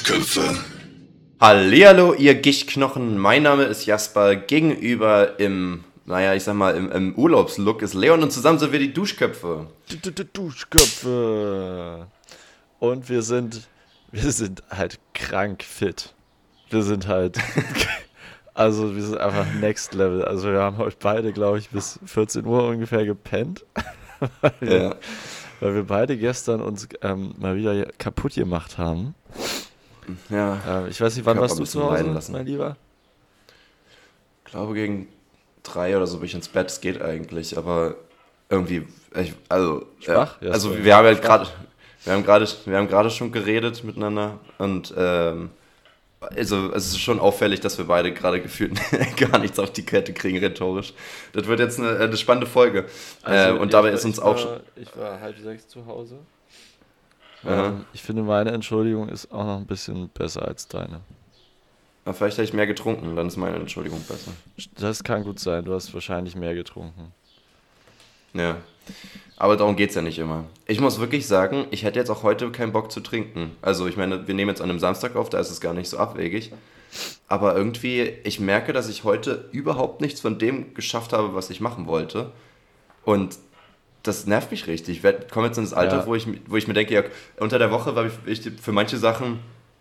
Duschköpfe. Hallihallo, ihr Gichtknochen. Mein Name ist Jasper. Gegenüber im, naja, ich sag mal, im, im Urlaubslook ist Leon und zusammen sind wir die Duschköpfe. Du- du- du- Duschköpfe. Und wir sind, wir sind halt krank fit. Wir sind halt, also wir sind einfach next level. Also wir haben heute beide, glaube ich, bis 14 Uhr ungefähr gepennt. weil, wir, Ja. weil wir beide gestern uns ähm, mal wieder kaputt gemacht haben. Ja, Ähm, ich weiß nicht, wann warst du zu Hause, lassen. mein Lieber? ich glaube gegen drei oder so bin ich ins Bett. Es geht eigentlich, aber irgendwie, ich, also, Schwach? Ja, also wir haben halt gerade, wir haben gerade, wir haben gerade schon geredet miteinander und ähm, also es ist schon auffällig, dass wir beide gerade gefühlt gar nichts auf die Kette kriegen rhetorisch. Das wird jetzt eine, eine spannende Folge. äh, und dabei ist uns auch. Also, Ich war halb sechs zu Hause. Ähm, ich finde, meine Entschuldigung ist auch noch ein bisschen besser als deine. Na, vielleicht habe ich mehr getrunken, dann ist meine Entschuldigung besser. Das kann gut sein, du hast wahrscheinlich mehr getrunken. Ja. Aber darum geht es ja nicht immer. Ich muss wirklich sagen, ich hätte jetzt auch heute keinen Bock zu trinken. Also ich meine, wir nehmen jetzt an einem Samstag auf, da ist es gar nicht so abwegig. Aber irgendwie, ich merke, dass ich heute überhaupt nichts von dem geschafft habe, was ich machen wollte. Und das nervt mich richtig. Ich komme jetzt in das Alter, Ja. wo, ich, wo ich mir denke, ja, unter der Woche habe ich, ich für manche Sachen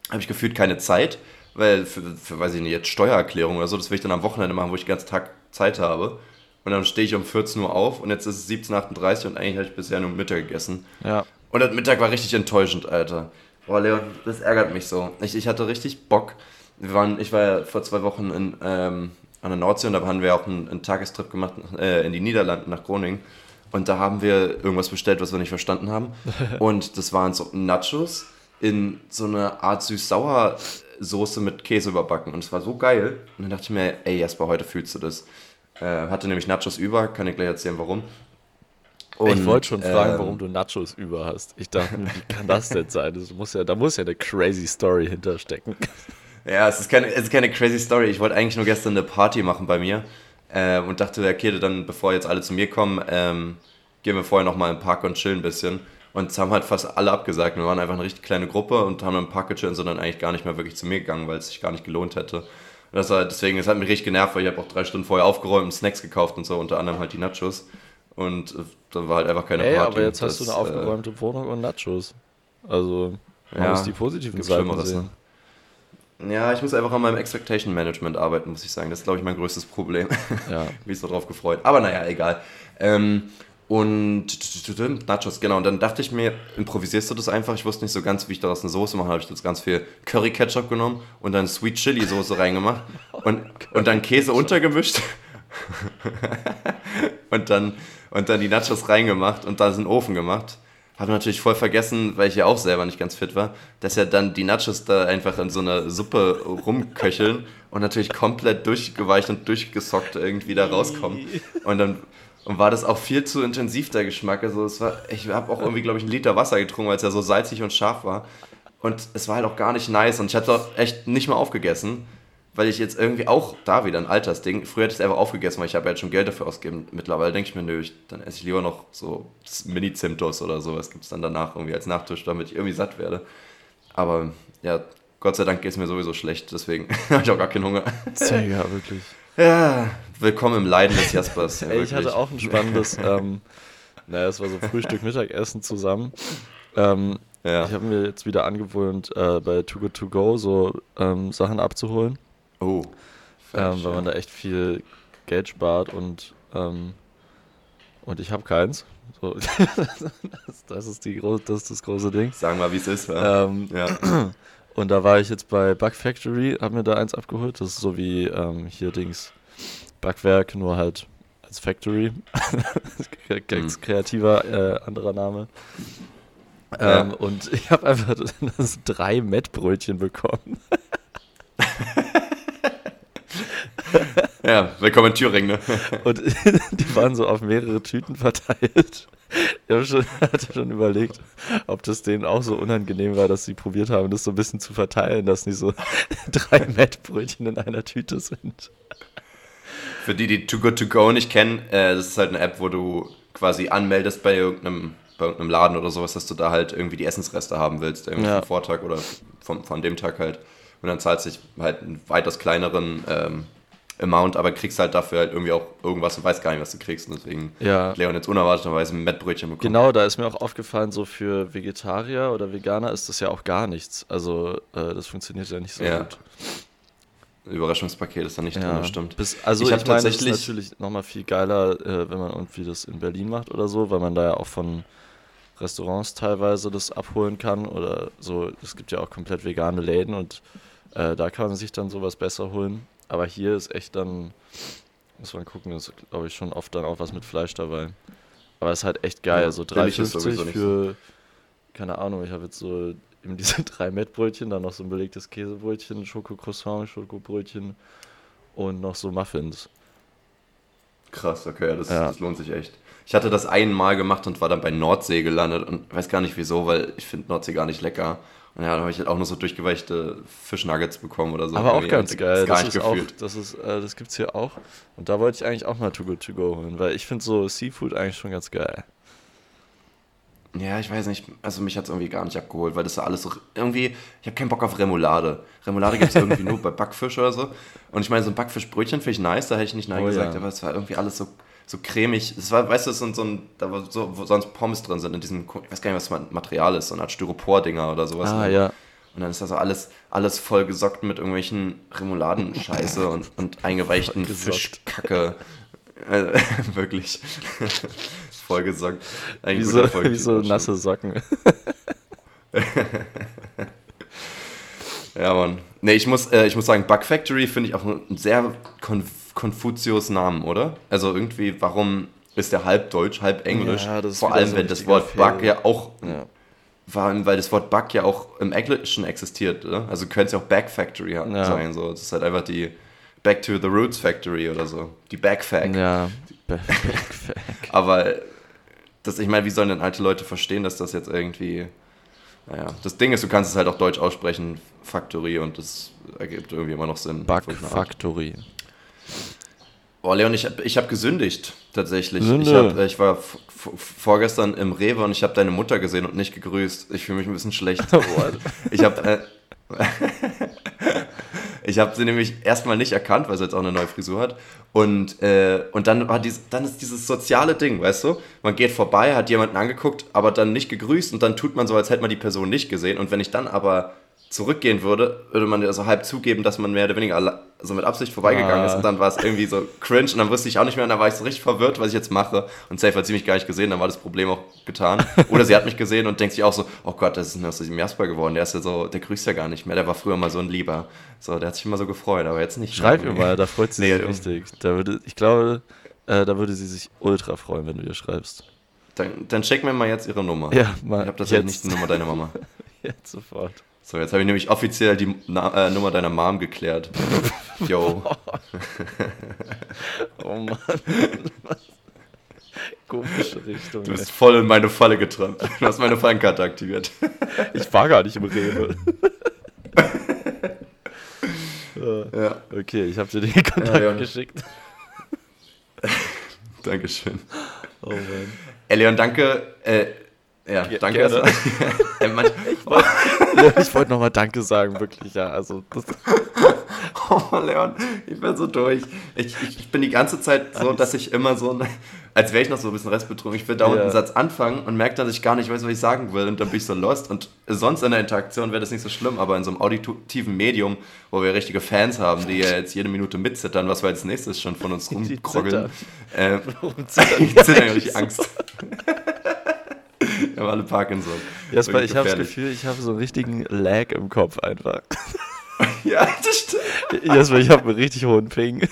habe ich gefühlt keine Zeit, weil für, für, weiß ich nicht, jetzt Steuererklärung oder so, das will ich dann am Wochenende machen, wo ich den ganzen Tag Zeit habe. Und dann stehe ich um 14 Uhr auf und jetzt ist es 17.38 Uhr und eigentlich habe ich bisher nur Mittag gegessen. Ja, Und das Mittag war richtig enttäuschend, Alter. Boah, Leon, das ärgert mich so. Ich, ich hatte richtig Bock. Wir waren, ich war ja vor zwei Wochen in, ähm, an der Nordsee und da haben wir auch einen, einen Tagestrip gemacht äh, in die Niederlande nach Groningen. Und da haben wir irgendwas bestellt, was wir nicht verstanden haben. Und das waren so Nachos in so einer Art süß-sauer Soße mit Käse überbacken. Und es war so geil. Und dann dachte ich mir, ey Jasper, heute fühlst du das. Äh, hatte nämlich Nachos über, kann ich gleich erzählen, warum. ich Und, wollte schon fragen, ähm, warum du Nachos über hast. Ich dachte wie kann das denn sein? Das muss ja, da muss ja eine crazy Story hinterstecken. Ja, es ist keine, es ist keine crazy Story. Ich wollte eigentlich nur gestern eine Party machen bei mir äh, und dachte, okay, dann, bevor jetzt alle zu mir kommen, ähm, gehen wir vorher nochmal im Park und chillen ein bisschen. Und es haben halt fast alle abgesagt. Wir waren einfach eine richtig kleine Gruppe und haben im Park gechillt und sind dann eigentlich gar nicht mehr wirklich zu mir gegangen, weil es sich gar nicht gelohnt hätte. Und das war, deswegen, es hat mich richtig genervt, weil ich habe auch drei Stunden vorher aufgeräumt und Snacks gekauft und so, unter anderem halt die Nachos. Und äh, dann war halt einfach keine Ey, Party. aber jetzt hast du Das, eine aufgeräumte Wohnung und Nachos. Also, man Ja, muss die positiven Seiten Schlimmeres, sehen. Äh, ja, ich muss einfach an meinem Expectation Management arbeiten, muss ich sagen. Das ist, glaube ich, mein größtes Problem. Ja. mich so drauf gefreut. Aber naja, egal. Ähm, und Nachos, genau. Und dann dachte ich mir, improvisierst du das einfach? Ich wusste nicht so ganz, wie ich daraus eine Soße mache. habe ich jetzt ganz viel Curry-Ketchup genommen und dann Sweet Chili-Soße reingemacht und, und dann Käse untergemischt. und, dann, und dann die Nachos reingemacht und dann in den Ofen gemacht. Habe natürlich voll vergessen, weil ich ja auch selber nicht ganz fit war, dass ja dann die Nachos da einfach in so einer Suppe rumköcheln und natürlich komplett durchgeweicht und durchgesockt irgendwie da rauskommen. Und dann und war das auch viel zu intensiv, der Geschmack. Also es war, ich habe auch irgendwie, glaube ich, einen Liter Wasser getrunken, weil es ja so salzig und scharf war. Und es war halt auch gar nicht nice. Und ich hatte auch echt nicht mal aufgegessen, weil ich jetzt irgendwie auch da wieder ein Altersding. Früher hätte ich es einfach aufgegessen, weil ich habe ja jetzt schon Geld dafür ausgegeben. Mittlerweile denke ich mir, nö, ich, dann esse ich lieber noch so Mini-Zimtos oder sowas. Gibt es dann danach irgendwie als Nachtisch, damit ich irgendwie satt werde. Aber ja, Gott sei Dank geht es mir sowieso schlecht, deswegen habe ich auch gar keinen Hunger. Digga, wirklich. Ja, willkommen im Leiden des Jaspers. Ja, Ey, ich hatte auch ein spannendes, ähm, naja, es war so Frühstück, Mittagessen zusammen. Ähm, Ja. Ich habe mir jetzt wieder angewöhnt, äh, bei Too Good To Go so ähm, Sachen abzuholen, Oh. ähm, weil man da echt viel Geld spart und, ähm, und ich habe keins. So, das, das, ist die, das ist das große Ding. Sagen wir, wie es ist. Ja. Ähm, ja. und da war ich jetzt bei Bug Factory, habe mir da eins abgeholt. Das ist so wie ähm, hier Dings Backwerk, nur halt als Factory. Ganz Hm. kreativer äh, anderer Name. Ja. Ähm, und ich habe einfach drei Mettbrötchen bekommen. ja, willkommen in Thüringen. Ne? Und die waren so auf mehrere Tüten verteilt. Ich hab schon, hatte schon überlegt, ob das denen auch so unangenehm war, dass sie probiert haben, das so ein bisschen zu verteilen, dass nicht so drei Mettbrötchen in einer Tüte sind. Für die, die Too Good To Go nicht kennen, äh, das ist halt eine App, wo du quasi anmeldest bei irgendeinem bei einem Laden oder sowas, dass du da halt irgendwie die Essensreste haben willst, irgendwie Ja. vom Vortag oder vom, von dem Tag halt. Und dann zahlst du halt einen weitaus kleineren ähm, Amount, aber kriegst halt dafür halt irgendwie auch irgendwas und weißt gar nicht, was du kriegst. Und deswegen Ja. Leon jetzt unerwarteterweise ein Mettbrötchen bekommen. Genau, da ist mir auch aufgefallen, so für Vegetarier oder Veganer ist das ja auch gar nichts. Also äh, das funktioniert ja nicht so Ja. gut. Überraschungspaket ist da nicht drin, das stimmt. Bis, also Ich ich, meine, das ist natürlich nochmal viel geiler, äh, wenn man irgendwie das in Berlin macht oder so, weil man da ja auch von Restaurants teilweise das abholen kann oder so. Es gibt ja auch komplett vegane Läden und äh, da kann man sich dann sowas besser holen. Aber hier ist echt dann, muss man gucken, ist glaube ich schon oft dann auch was mit Fleisch dabei. Aber es ist halt echt geil, Ja, so billig ist 3,50 sowieso nicht für, keine Ahnung, ich habe jetzt so eben diese drei Mettbrötchen, dann noch so ein belegtes Käsebrötchen, Schokocroissant, Schokobrötchen und noch so Muffins. Krass, okay, ja, das, Ja. das lohnt sich echt. Ich hatte das einmal gemacht und war dann bei Nordsee gelandet und weiß gar nicht wieso, weil ich finde Nordsee gar nicht lecker. Und ja, dann habe ich halt auch nur so durchgeweichte Fischnuggets bekommen oder so. Aber auch ganz geil. Gar Das nicht ist auch, gefühlt. das ist, äh, das gibt's hier auch. Und da wollte ich eigentlich auch mal Too Good To Go holen, weil ich finde so Seafood eigentlich schon ganz geil. Ja, ich weiß nicht, also mich hat es irgendwie gar nicht abgeholt, weil das ja alles so irgendwie, ich habe keinen Bock auf Remoulade. Remoulade gibt es irgendwie nur bei Backfisch oder so. Und ich meine, so ein Backfischbrötchen finde ich nice, da hätte ich nicht Nein Oh gesagt, ja. aber es war irgendwie alles so, so cremig. Es war, weißt du, so, ein- so ein, da war so, wo sonst Pommes drin sind, in diesem, ich weiß gar nicht, was das Material ist, so eine Art Styropor-Dinger oder sowas. Ah, ja. Und dann ist da so alles, alles voll gesockt mit irgendwelchen Remouladenscheiße und, und eingeweichten. Fischkacke. Also, wirklich. voll gesockt. Ein Wie so, wie so nasse Socken. Ja, Mann. Nee, ich muss, äh, ich muss sagen, Bug Factory finde ich auch einen sehr Konf Konfuzius-Namen, oder? Also irgendwie, warum ist der halb deutsch, halb englisch? Ja, Vor allem, so wenn das Wort. Bug ja auch, Ja. allem, weil das Wort Bug ja auch im Englischen existiert, oder? Also könnte es ja auch Back Factory Ja. sein, so. Das ist halt einfach die Back to the Roots Factory oder so. Die Backfack. Ja. Aber das, ich meine, wie sollen denn alte Leute verstehen, dass das jetzt irgendwie. Naja, das Ding ist, du kannst es halt auch deutsch aussprechen, Factory, und das ergibt irgendwie immer noch Sinn. Bug. Factory. Boah, Leon, ich habe ich hab gesündigt, tatsächlich. Sünde. Ich, hab, äh, ich war vorgestern im Rewe und ich habe deine Mutter gesehen und nicht gegrüßt. Ich fühle mich ein bisschen schlecht. ich habe äh, ich habe sie nämlich erstmal nicht erkannt, weil sie jetzt auch eine neue Frisur hat. Und, äh, und dann, war dies, dann ist dieses soziale Ding, weißt du? Man geht vorbei, hat jemanden angeguckt, aber dann nicht gegrüßt und dann tut man so, als hätte man die Person nicht gesehen. Und wenn ich dann aber zurückgehen würde, würde man ja so halb zugeben, dass man mehr oder weniger so mit Absicht vorbeigegangen Ah. ist. Und dann war es irgendwie so cringe und dann wusste ich auch nicht mehr. Und dann war ich so richtig verwirrt, was ich jetzt mache. Und Safe hat sie mich gar nicht gesehen, dann war das Problem auch getan. Oder sie hat mich gesehen und denkt sich auch so, oh Gott, das ist ein aus diesem Jasper geworden. Der ist ja so, der grüßt ja gar nicht mehr. Der war früher mal so ein Lieber. So, der hat sich immer so gefreut, aber jetzt nicht. Schreib mehr. ihr mal, da freut sie Nee, sich richtig. Da würde, ich glaube, äh, da würde sie sich ultra freuen, wenn du ihr schreibst. Dann, dann check mir mal jetzt ihre Nummer. Ja, mal. Ich habe tatsächlich jetzt, nicht die Nummer deiner Mama. Jetzt sofort. So, jetzt habe ich nämlich offiziell die Na äh, Nummer deiner Mom geklärt. Yo. Oh Mann. Komische Richtung. Du ey. bist voll in meine Falle getrampt. Du hast meine Fallenkarte aktiviert. Ich war gar nicht im Rewe. Äh, Ja, okay, ich habe dir den Kontakt Ja, ja. geschickt. Dankeschön. Oh Mann. Ey, Leon, danke. Äh, ja, Ge- danke. gerne. Ich wollte nochmal Danke sagen, wirklich, ja. Also, das, oh, Leon, ich bin so durch. Ich, ich, ich bin die ganze Zeit so, dass ich immer so, als wäre ich noch so ein bisschen restbetrunken. Ich will dauernd Ja. einen Satz anfangen und merke, dass ich gar nicht weiß, was ich sagen will. Und dann bin ich so lost. Und sonst in der Interaktion wäre das nicht so schlimm, aber in so einem auditiven Medium, wo wir richtige Fans haben, die ja jetzt jede Minute mitzittern, was wir als nächstes schon von uns rumkroggeln. Äh, ich zitter richtig Angst. Wir haben alle Parkinson. Jasper, ich habe das. Gefühl, ich habe so einen richtigen Lag im Kopf einfach. Ja, das stimmt. Jasper, ich habe einen richtig hohen Ping.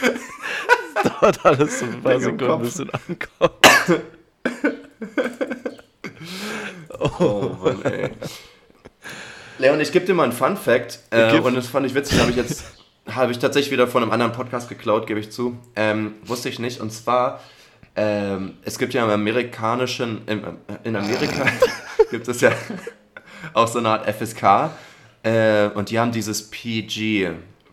Das dauert alles so ein paar Sekunden, Kopf. bis es ankommt. Oh Mann, ey. Leon, ich gebe dir mal einen Fun Fact. Äh, und das fand ich witzig, habe ich jetzt habe ich tatsächlich wieder von einem anderen Podcast geklaut, gebe ich zu. Ähm, wusste ich nicht. Und zwar, ähm, es gibt ja im amerikanischen, im, in Amerika gibt es ja auch so eine Art FSK. Äh, und die haben dieses PG,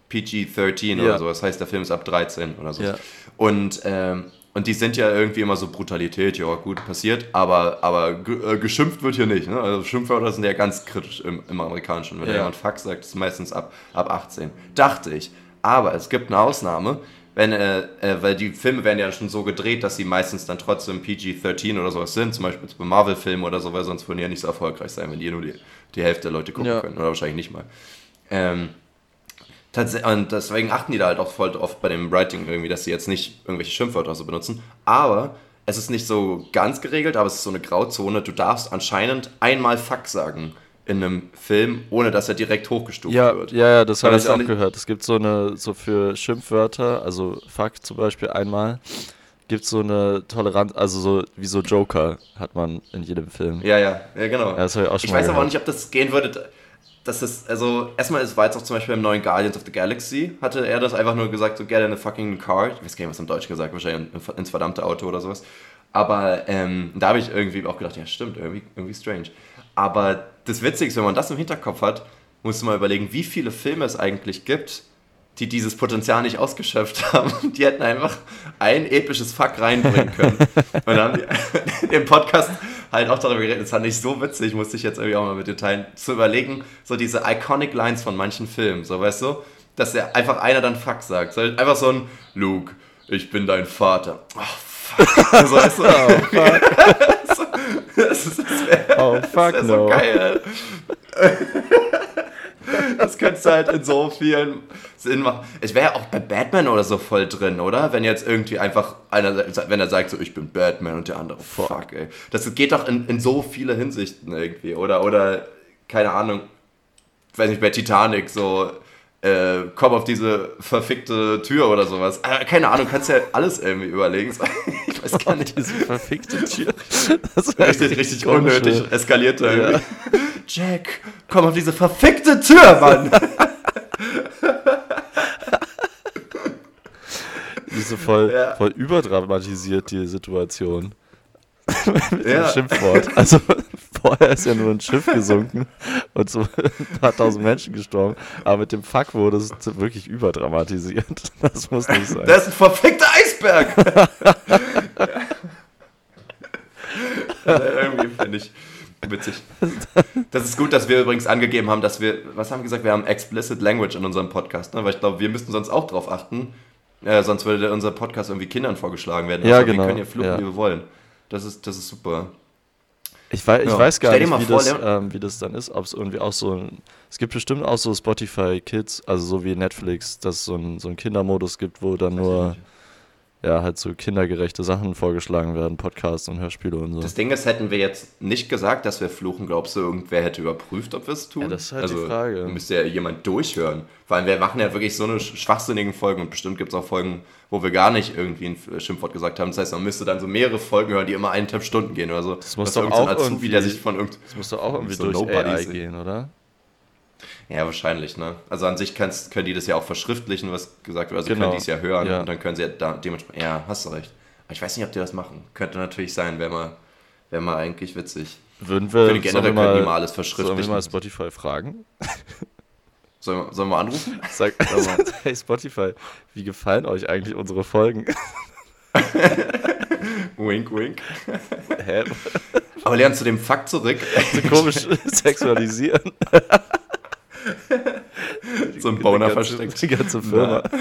PG-13 Ja. oder so. Das heißt, der Film ist ab 13 oder so. Ja. Und ähm, Und die sind ja irgendwie immer so Brutalität, ja gut, passiert, aber, aber äh, geschimpft wird hier nicht. Ne? Also Schimpfwörter sind ja ganz kritisch im, im Amerikanischen. Wenn Ja. jemand Fuck sagt, ist es meistens ab, ab 18. Dachte ich. Aber es gibt eine Ausnahme, wenn, äh, äh, weil die Filme werden ja schon so gedreht, dass sie meistens dann trotzdem PG-13 oder sowas sind, zum Beispiel bei Marvel-Filmen oder so, weil sonst würden die ja nicht so erfolgreich sein, wenn die nur die, die Hälfte der Leute gucken Ja. können. Oder wahrscheinlich nicht mal. Ähm, und deswegen achten die da halt auch voll drauf bei dem Writing irgendwie, dass sie jetzt nicht irgendwelche Schimpfwörter so benutzen. Aber es ist nicht so ganz geregelt, aber es ist so eine Grauzone. Du darfst anscheinend einmal Fuck sagen in einem Film, ohne dass er direkt hochgestuft Ja, wird. ja, ja, das habe das ich auch gehört. Es gibt so eine, so für Schimpfwörter, also fuck zum Beispiel einmal, gibt so eine Toleranz, also so wie so Joker hat man in jedem Film. Ja, ja, ja, genau. Ja, das ich auch schon ich weiß aber auch gehört. nicht, ob das gehen würde. Das ist, also, erstmal ist war jetzt auch zum Beispiel im neuen Guardians of the Galaxy, hatte er das einfach nur gesagt, so, get in a fucking car. Ich weiß gar nicht, was im Deutsch gesagt, wahrscheinlich in- ins verdammte Auto oder sowas. Aber ähm, da habe ich irgendwie auch gedacht, ja, stimmt, irgendwie, irgendwie strange. Aber das Witzige ist, wenn man das im Hinterkopf hat, musst du mal überlegen, wie viele Filme es eigentlich gibt, die dieses Potenzial nicht ausgeschöpft haben. Die hätten einfach ein episches Fuck reinbringen können. Und dann haben die im Podcast halt auch darüber geredet. Das fand ich so witzig, musste ich jetzt irgendwie auch mal mit dir teilen, zu überlegen, so diese iconic Lines von manchen Filmen, so weißt du, dass der einfach einer dann Fuck sagt. So, einfach so ein Luke, ich bin dein Vater. Oh, fuck. so, weißt du, das ist, das wär, Oh, fuck das no. so geil. Das könntest du halt in so vielen Sinn machen. Ich wäre ja auch bei Batman oder so voll drin, oder? Wenn jetzt irgendwie einfach einer, wenn er sagt so, ich bin Batman und der andere, fuck, ey. Das geht doch in, in so viele Hinsichten irgendwie, oder? Oder, keine Ahnung, weiß nicht, bei Titanic so, äh, komm auf diese verfickte Tür oder sowas. Äh, keine Ahnung, kannst ja alles irgendwie überlegen. Ich weiß gar nicht. Diese verfickte Tür. Das ist Richtig, richtig unnötig eskaliert da Ja. irgendwie. Jack, komm auf diese verfickte Tür, Mann! Die ist so voll, Ja. voll überdramatisiert, die Situation. Mit Ja. dem Schimpfwort. Also vorher ist ja nur ein Schiff gesunken und so ein paar tausend Menschen gestorben. Aber mit dem Fuck wurde es wirklich überdramatisiert. Das muss nicht sein. Das ist ein verfickter Eisberg! Irgendwie finde ich witzig. Das ist gut, dass wir übrigens angegeben haben, dass wir, was haben wir gesagt, wir haben explicit Language in unserem Podcast, ne? weil ich glaube, wir müssten sonst auch drauf achten, äh, sonst würde unser Podcast irgendwie Kindern vorgeschlagen werden. Ja, Also, genau, Wir können ja fluchen, ja. wie wir wollen. Das ist, das ist super. Ich, weiß, ich Ja. weiß gar nicht, wie, vor, das, ähm, wie das dann ist. Ob es irgendwie auch so ein. Es gibt bestimmt auch so Spotify Kids, also so wie Netflix, dass es so ein, so ein Kindermodus gibt, wo dann nur ja halt so kindergerechte Sachen vorgeschlagen werden, Podcasts und Hörspiele und so. Das Ding ist, hätten wir jetzt nicht gesagt, dass wir fluchen, glaubst du, irgendwer hätte überprüft, ob wir es tun? Ja, das ist halt die also, Frage. Müsste ja jemand durchhören. Weil wir machen ja wirklich so eine sch- schwachsinnigen Folgen und bestimmt gibt es auch Folgen, wo wir gar nicht irgendwie ein Schimpfwort gesagt haben. Das heißt, man müsste dann so mehrere Folgen hören, die immer eineinhalb Stunden gehen oder so. Das muss doch auch Azubi, irgendwie- der sich von irgend Das muss doch auch irgendwie So durch AI sind. gehen, oder? Ja, wahrscheinlich, ne? Also an sich kannst, können die das ja auch verschriftlichen, was gesagt wird. Also Genau. können die es ja hören Ja. und dann können sie ja da dementsprechend. Ja, hast du recht. Aber ich weiß nicht, ob die das machen. Könnte natürlich sein, wäre mal, wär mal eigentlich witzig. Würden wir, sollen wir generell könnten die mal mal, alles sollen wir verschriftlichen. mal Spotify fragen? Sollen wir, sollen wir anrufen? Sag, hey Spotify, wie gefallen euch eigentlich unsere Folgen? wink, wink. Hä? Aber lernst du dem Fakt zurück? So komisch sexualisieren. so ein Boner versteckt. Die ganze Firma.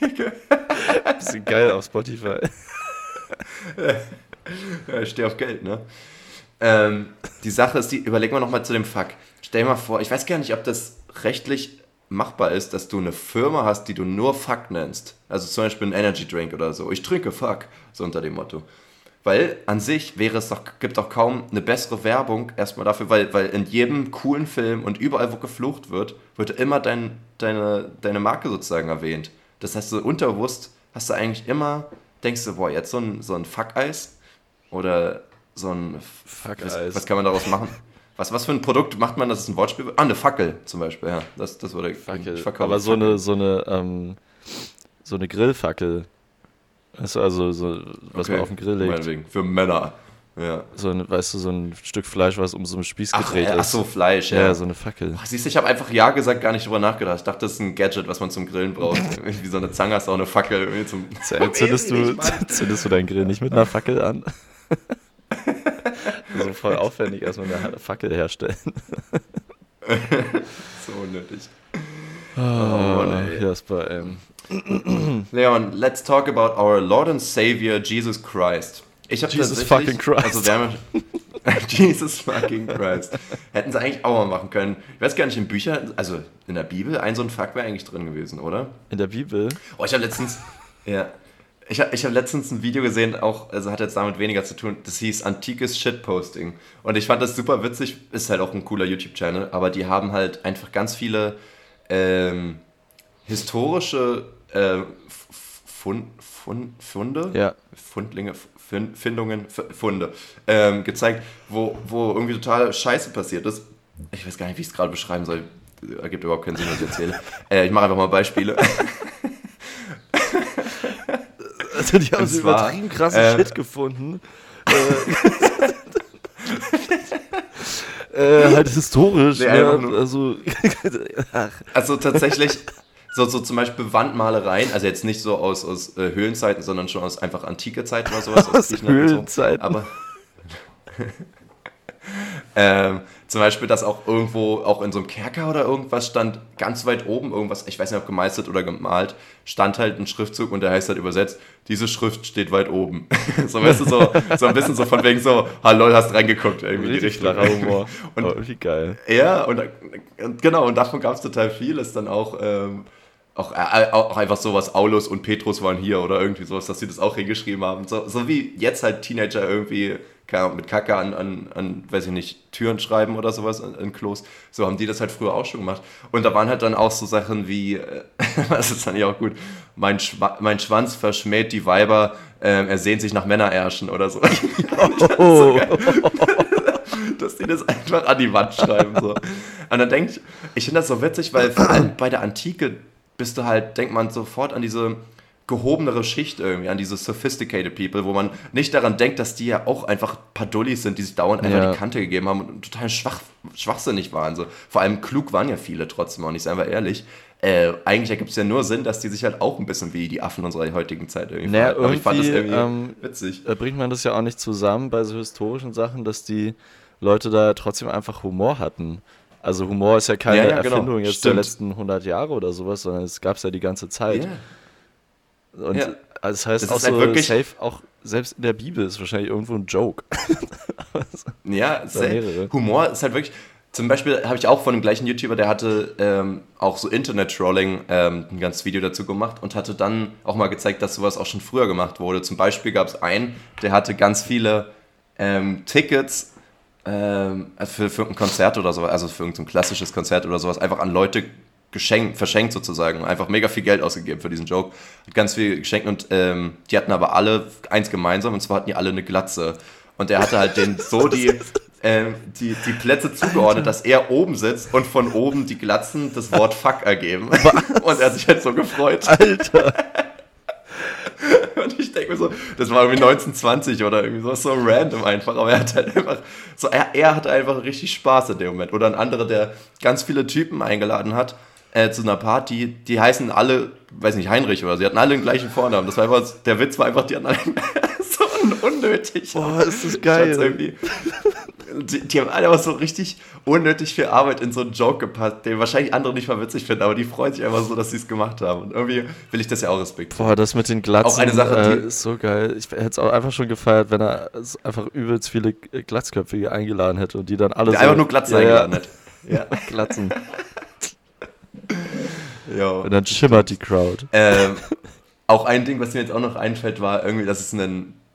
Bisschen geil auf Spotify. Ja, ich stehe auf Geld, ne? Ähm, die Sache ist, die, überleg mal nochmal zu dem Fuck. Stell dir mal vor, ich weiß gar nicht, ob das rechtlich machbar ist, dass du eine Firma hast, die du nur Fuck nennst. Also zum Beispiel ein Energy Drink oder so. Ich trinke Fuck, so unter dem Motto. Weil an sich wäre es doch, gibt doch kaum eine bessere Werbung erstmal dafür, weil, weil in jedem coolen Film und überall, wo geflucht wird, wird immer dein, deine, deine Marke sozusagen erwähnt. Das heißt, so unterbewusst hast du eigentlich immer, denkst du, boah, jetzt so ein, so ein Fuck-Eis oder so ein, was, Fuck-Eis. was kann man daraus machen? Was, was für ein Produkt macht man, dass es ein Wortspiel wird? Ah, eine Fackel zum Beispiel, ja. Das, das wurde Fackel. Aber so eine, so eine, ähm, so eine Grillfackel. Weißt du, also so, was man Okay, auf den Grill legt. Meinetwegen, für Männer. Ja. So ein, weißt du, so ein Stück Fleisch, was um so einen Spieß Ach, gedreht äh, ach ist. so, Fleisch, ja. ja, so eine Fackel. Ach, siehst du, ich habe einfach Ja gesagt, gar nicht drüber nachgedacht. Ich dachte, das ist ein Gadget, was man zum Grillen braucht. Wie so eine Zange hast du auch eine Fackel. Zum Zündest du, zündest du deinen Grill nicht mit einer Fackel an? so voll aufwendig erstmal eine Fackel herstellen. so unnötig. Oh, Mann, ey. Jasper, ähm. Leon, let's talk about our Lord and Savior Jesus Christ. Ich habe Jesus fucking Christ. Also wir haben Jesus fucking Christ. Hätten sie eigentlich auch mal machen können. Ich weiß gar nicht, in Büchern, also in der Bibel, ein so ein Fuck wäre eigentlich drin gewesen, oder? In der Bibel? Oh, ich habe letztens, ja, ich habe ich hab letztens ein Video gesehen, auch, also hat jetzt damit weniger zu tun, das hieß antikes Shitposting. Und ich fand das super witzig, ist halt auch ein cooler YouTube-Channel, aber die haben halt einfach ganz viele ähm, historische äh, Fund, Fund, Funde, Ja. Fundlinge, Fin- Findungen, Funde ähm, gezeigt, wo, wo irgendwie total Scheiße passiert ist. Ich weiß gar nicht, wie ich es gerade beschreiben soll. Ergibt überhaupt keinen Sinn, was ich erzähle. äh, ich mache einfach mal Beispiele. Also die haben so übertrieben krassen äh, Shit gefunden. Äh, halt historisch, Nee, ne? Also, Also tatsächlich, so, so zum Beispiel Wandmalereien, also jetzt nicht so aus, aus äh, Höhlenzeiten, sondern schon aus einfach antike Zeiten oder sowas. Aus so. Höhlenzeiten. Aber ähm, zum Beispiel, dass auch irgendwo, auch in so einem Kerker oder irgendwas stand, ganz weit oben irgendwas, ich weiß nicht, ob gemeistert oder gemalt, stand halt ein Schriftzug und der heißt halt übersetzt, diese Schrift steht weit oben. so, weißt du, so, so ein bisschen so von wegen so, hallo, hast reingeguckt, irgendwie in die richtig Richtung. Humor. Und Aber irgendwie geil. ja, und, und genau, und davon gab es total viel. Ist dann auch, ähm, auch, äh, auch einfach sowas, Aulus und Petrus waren hier oder irgendwie sowas, dass sie das auch hingeschrieben haben. So, so wie jetzt halt Teenager irgendwie mit Kacke an, an, an, weiß ich nicht, Türen schreiben oder sowas in, in Klos. So haben die das halt früher auch schon gemacht. Und da waren halt dann auch so Sachen wie, äh, das ist dann ja auch gut, mein, Schwa mein Schwanz verschmäht die Weiber, ähm, er sehnt sich nach Männerärschen oder so. Dass die das einfach an die Wand schreiben. So. Und dann denkt, ich finde das so witzig, weil vor allem bei der Antike bist du halt, denkt man sofort an diese gehobenere Schicht irgendwie, an diese sophisticated people, wo man nicht daran denkt, dass die ja auch einfach ein paar Dullis sind, die sich dauernd einfach Ja. die Kante gegeben haben und total schwach, schwachsinnig waren. So. Vor allem klug waren ja viele trotzdem, und ich sage mal ehrlich. Äh, eigentlich ergibt es ja nur Sinn, dass die sich halt auch ein bisschen wie die Affen unserer heutigen Zeit irgendwie Naja, verhalten. Aber ich fand das irgendwie, ähm, witzig. da bringt man das ja auch nicht zusammen bei so historischen Sachen, dass die Leute da trotzdem einfach Humor hatten. Also Humor ist ja keine Ja, ja, genau. Erfindung jetzt Stimmt. der letzten 100 Jahre oder sowas, sondern es gab es ja die ganze Zeit. Ja. Und Ja. also das heißt Das auch ist halt so wirklich- safe, auch selbst in der Bibel ist wahrscheinlich irgendwo ein Joke. Ja. Humor ist halt wirklich. Zum Beispiel habe ich auch von dem gleichen YouTuber, der hatte ähm, auch so Internet-Trolling ähm, ein ganzes Video dazu gemacht und hatte dann auch mal gezeigt, dass sowas auch schon früher gemacht wurde. Zum Beispiel gab es einen, der hatte ganz viele ähm, Tickets ähm, für, für ein Konzert oder sowas, also für irgendein klassisches Konzert oder sowas, einfach an Leute geschenkt, verschenkt sozusagen. Einfach mega viel Geld ausgegeben für diesen Joke. Hat ganz viel geschenkt und ähm, die hatten aber alle eins gemeinsam und zwar hatten die alle eine Glatze. Und er hatte halt den so die, ähm, die, die Plätze zugeordnet, dass er oben sitzt und von oben die Glatzen das Wort Fuck ergeben. Und er hat sich halt so gefreut. Alter! Und ich denke mir so, das war irgendwie 1920 oder irgendwie so, so random einfach. Aber er hat halt einfach, so, er, er hatte einfach richtig Spaß in dem Moment. Oder ein anderer, der ganz viele Typen eingeladen hat äh, zu einer Party, die heißen alle, weiß nicht, Heinrich oder sie hatten alle den gleichen Vornamen. Das war einfach, der Witz war einfach, die hatten alle so unnötig. Boah, ist das geil. Die, die haben alle aber so richtig unnötig viel Arbeit in so einen Joke gepasst, den wahrscheinlich andere nicht mal witzig finden, aber die freuen sich einfach so, dass sie es gemacht haben. Und irgendwie will ich das ja auch respektieren. Boah, das mit den Glatzen Auch eine Sache, äh, die- ist so geil. Ich hätte es auch einfach schon gefeiert, wenn er einfach übelst viele Glatzköpfige eingeladen hätte und die dann alle Der so... einfach nur Glatze ja, eingeladen hat. Ja. Glatzen. Ja. Und dann schimmert die Crowd. Ähm, auch ein Ding, was mir jetzt auch noch einfällt, war irgendwie, dass es einen, äh,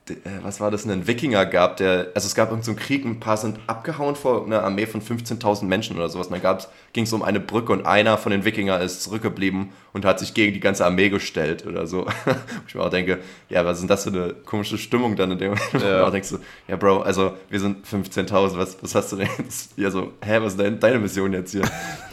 was war das, einen Wikinger gab, der, also es gab irgendeinen so einen Krieg, ein paar sind abgehauen vor einer Armee von 15.000 Menschen oder sowas. Und dann ging es um eine Brücke und einer von den Wikinger ist zurückgeblieben und hat sich gegen die ganze Armee gestellt oder so. Wo ich mir auch denke, ja, was ist denn das für eine komische Stimmung dann in dem Moment? Ja. du auch denkst so, ja, Bro, also wir sind 15.000, was, was hast du denn jetzt? Ja, so, hä, was ist denn deine Mission jetzt hier?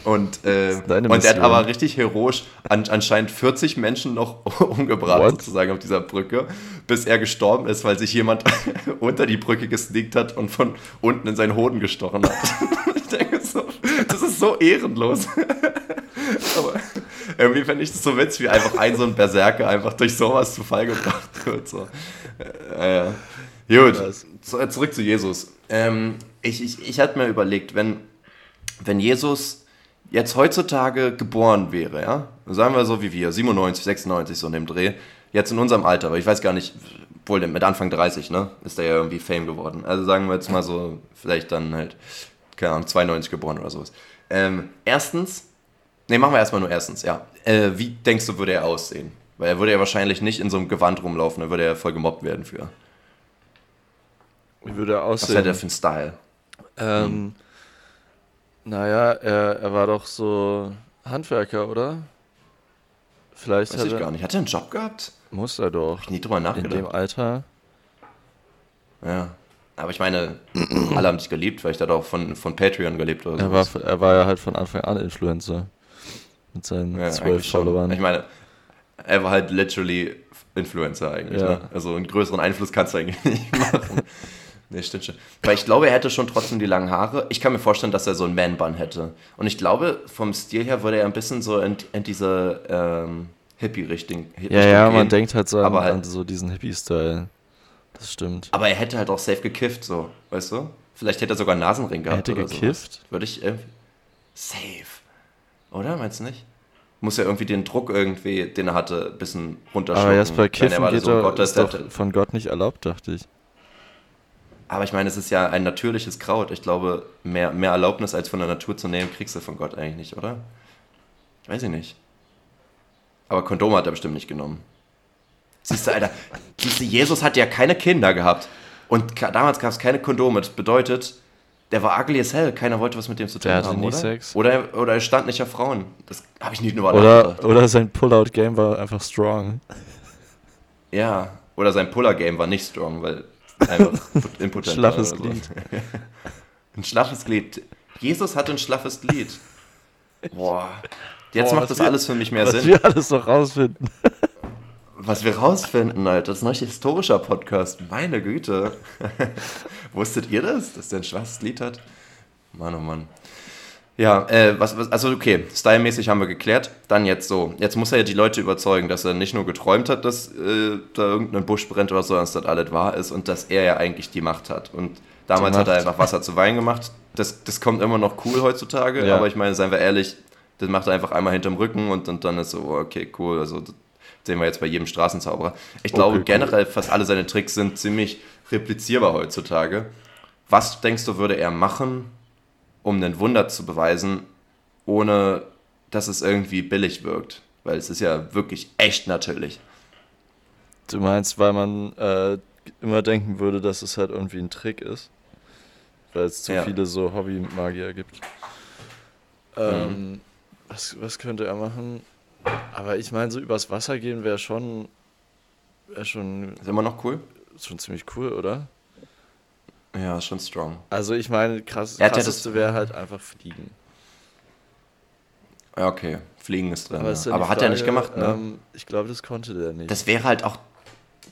Und, äh, und er hat aber richtig heroisch an, anscheinend 40 Menschen noch umgebracht, What? sozusagen auf dieser Brücke, bis er gestorben ist, weil sich jemand unter die Brücke gesneakt hat und von unten in seinen Hoden gestochen hat. ich denke so, das ist so ehrenlos. Aber irgendwie fände ich das so witzig, wie einfach ein so ein Berserker einfach durch sowas zu Fall gebracht wird. So. Äh, Gut, zurück zu Jesus. Ähm, ich, ich, ich hatte mir überlegt, wenn, wenn Jesus jetzt heutzutage geboren wäre, ja, sagen wir so wie wir, 97, 96 so in dem Dreh, jetzt in unserem Alter, aber ich weiß gar nicht, wohl mit Anfang 30, ne, ist der ja irgendwie Fame geworden. Also sagen wir jetzt mal so, vielleicht dann halt, keine Ahnung, 92 geboren oder sowas. Ähm, erstens, ne, machen wir erstmal nur erstens, ja. Äh, wie denkst du, würde er aussehen? Weil er würde ja wahrscheinlich nicht in so einem Gewand rumlaufen, da würde er voll gemobbt werden für. Wie würde er aussehen? Was hat er für einen Style? Ähm, hm. Naja, er, er war doch so Handwerker, oder? Vielleicht Weiß hat ich er, gar nicht. Hat er einen Job gehabt? Muss er doch. Hab ich nie drüber nachgedacht. In dem Alter. Ja. Aber ich meine, alle haben dich geliebt, weil ich da auch von, von Patreon gelebt oder er war, er war ja halt von Anfang an Influencer. Mit seinen ja, zwölf Followern. Ich meine, er war halt literally Influencer eigentlich. Ja. Ne? Also einen größeren Einfluss kannst du eigentlich nicht machen. Nee, stimmt schon. Weil ich glaube, er hätte schon trotzdem die langen Haare. Ich kann mir vorstellen, dass er so einen Man-Bun hätte. Und ich glaube, vom Stil her würde er ein bisschen so in, in diese ähm, Hippie-Richtung Ja, ja, gehen. man denkt halt so an, halt, an so diesen Hippie-Style. Das stimmt. Aber er hätte halt auch safe gekifft, so, weißt du? Vielleicht hätte er sogar einen Nasenring gehabt. Er hätte gekifft? Sowas. Würde ich irgendwie. Safe. Oder? Meinst du nicht? Muss ja irgendwie den Druck irgendwie, den er hatte, ein bisschen runterschlucken. Aber jetzt bei Kiffen geht so, Gott, ist doch von Gott nicht erlaubt, dachte ich. Aber ich meine, es ist ja ein natürliches Kraut. Ich glaube, mehr, mehr Erlaubnis als von der Natur zu nehmen, kriegst du von Gott eigentlich nicht, oder? Weiß ich nicht. Aber Kondome hat er bestimmt nicht genommen. Siehst du, Alter, siehst du, Jesus hat ja keine Kinder gehabt. Und damals gab es keine Kondome. Das bedeutet, der war ugly as hell. Keiner wollte was mit dem zu tun der haben, nie oder? Sex. Oder er, oder er stand nicht auf Frauen. Das habe ich nicht nur oder, oder sein Pull-Out-Game war einfach strong. Ja, oder sein Puller-Game war nicht strong, weil Einfach impotent. Schlaffes Glied. ein schlaffes Glied. Jesus hat ein schlaffes Glied. Boah. Jetzt Boah, macht das wir, alles für mich mehr was Sinn. Was wir alles noch rausfinden. Was wir rausfinden, Alter. Das ist ein historischer Podcast. Meine Güte. Wusstet ihr das, dass der ein schwaches Glied hat? Mann, oh Mann. Ja, äh, was, was, also okay, stylmäßig haben wir geklärt. Dann jetzt so. Jetzt muss er ja die Leute überzeugen, dass er nicht nur geträumt hat, dass äh, da irgendein Busch brennt oder so, dass das alles wahr ist und dass er ja eigentlich die Macht hat. Und damals hat er einfach Wasser zu Wein gemacht. Das, das kommt immer noch cool heutzutage, ja. aber ich meine, seien wir ehrlich, das macht er einfach einmal hinterm Rücken und, und dann ist so, okay, cool. Also das sehen wir jetzt bei jedem Straßenzauberer. Ich glaube okay, generell, cool. fast alle seine Tricks sind ziemlich replizierbar heutzutage. Was denkst du, würde er machen, um ein Wunder zu beweisen, ohne dass es irgendwie billig wirkt. Weil es ist ja wirklich echt natürlich. Du meinst, weil man äh, immer denken würde, dass es halt irgendwie ein Trick ist? Weil es zu ja. viele so Hobby-Magier gibt. Ähm, mhm. Was, was könnte er machen? Aber ich meine, so übers Wasser gehen wäre schon. Wäre schon. Ist immer noch cool? Ist schon ziemlich cool, oder? Ja, ist schon strong. Also ich meine, krass, ja, krasseste wäre halt einfach fliegen. Ja, okay. Fliegen ist drin. Aber, ist ja. Aber hat er nicht gemacht, ne? Ähm, ich glaube, das konnte der nicht. Das wäre halt auch.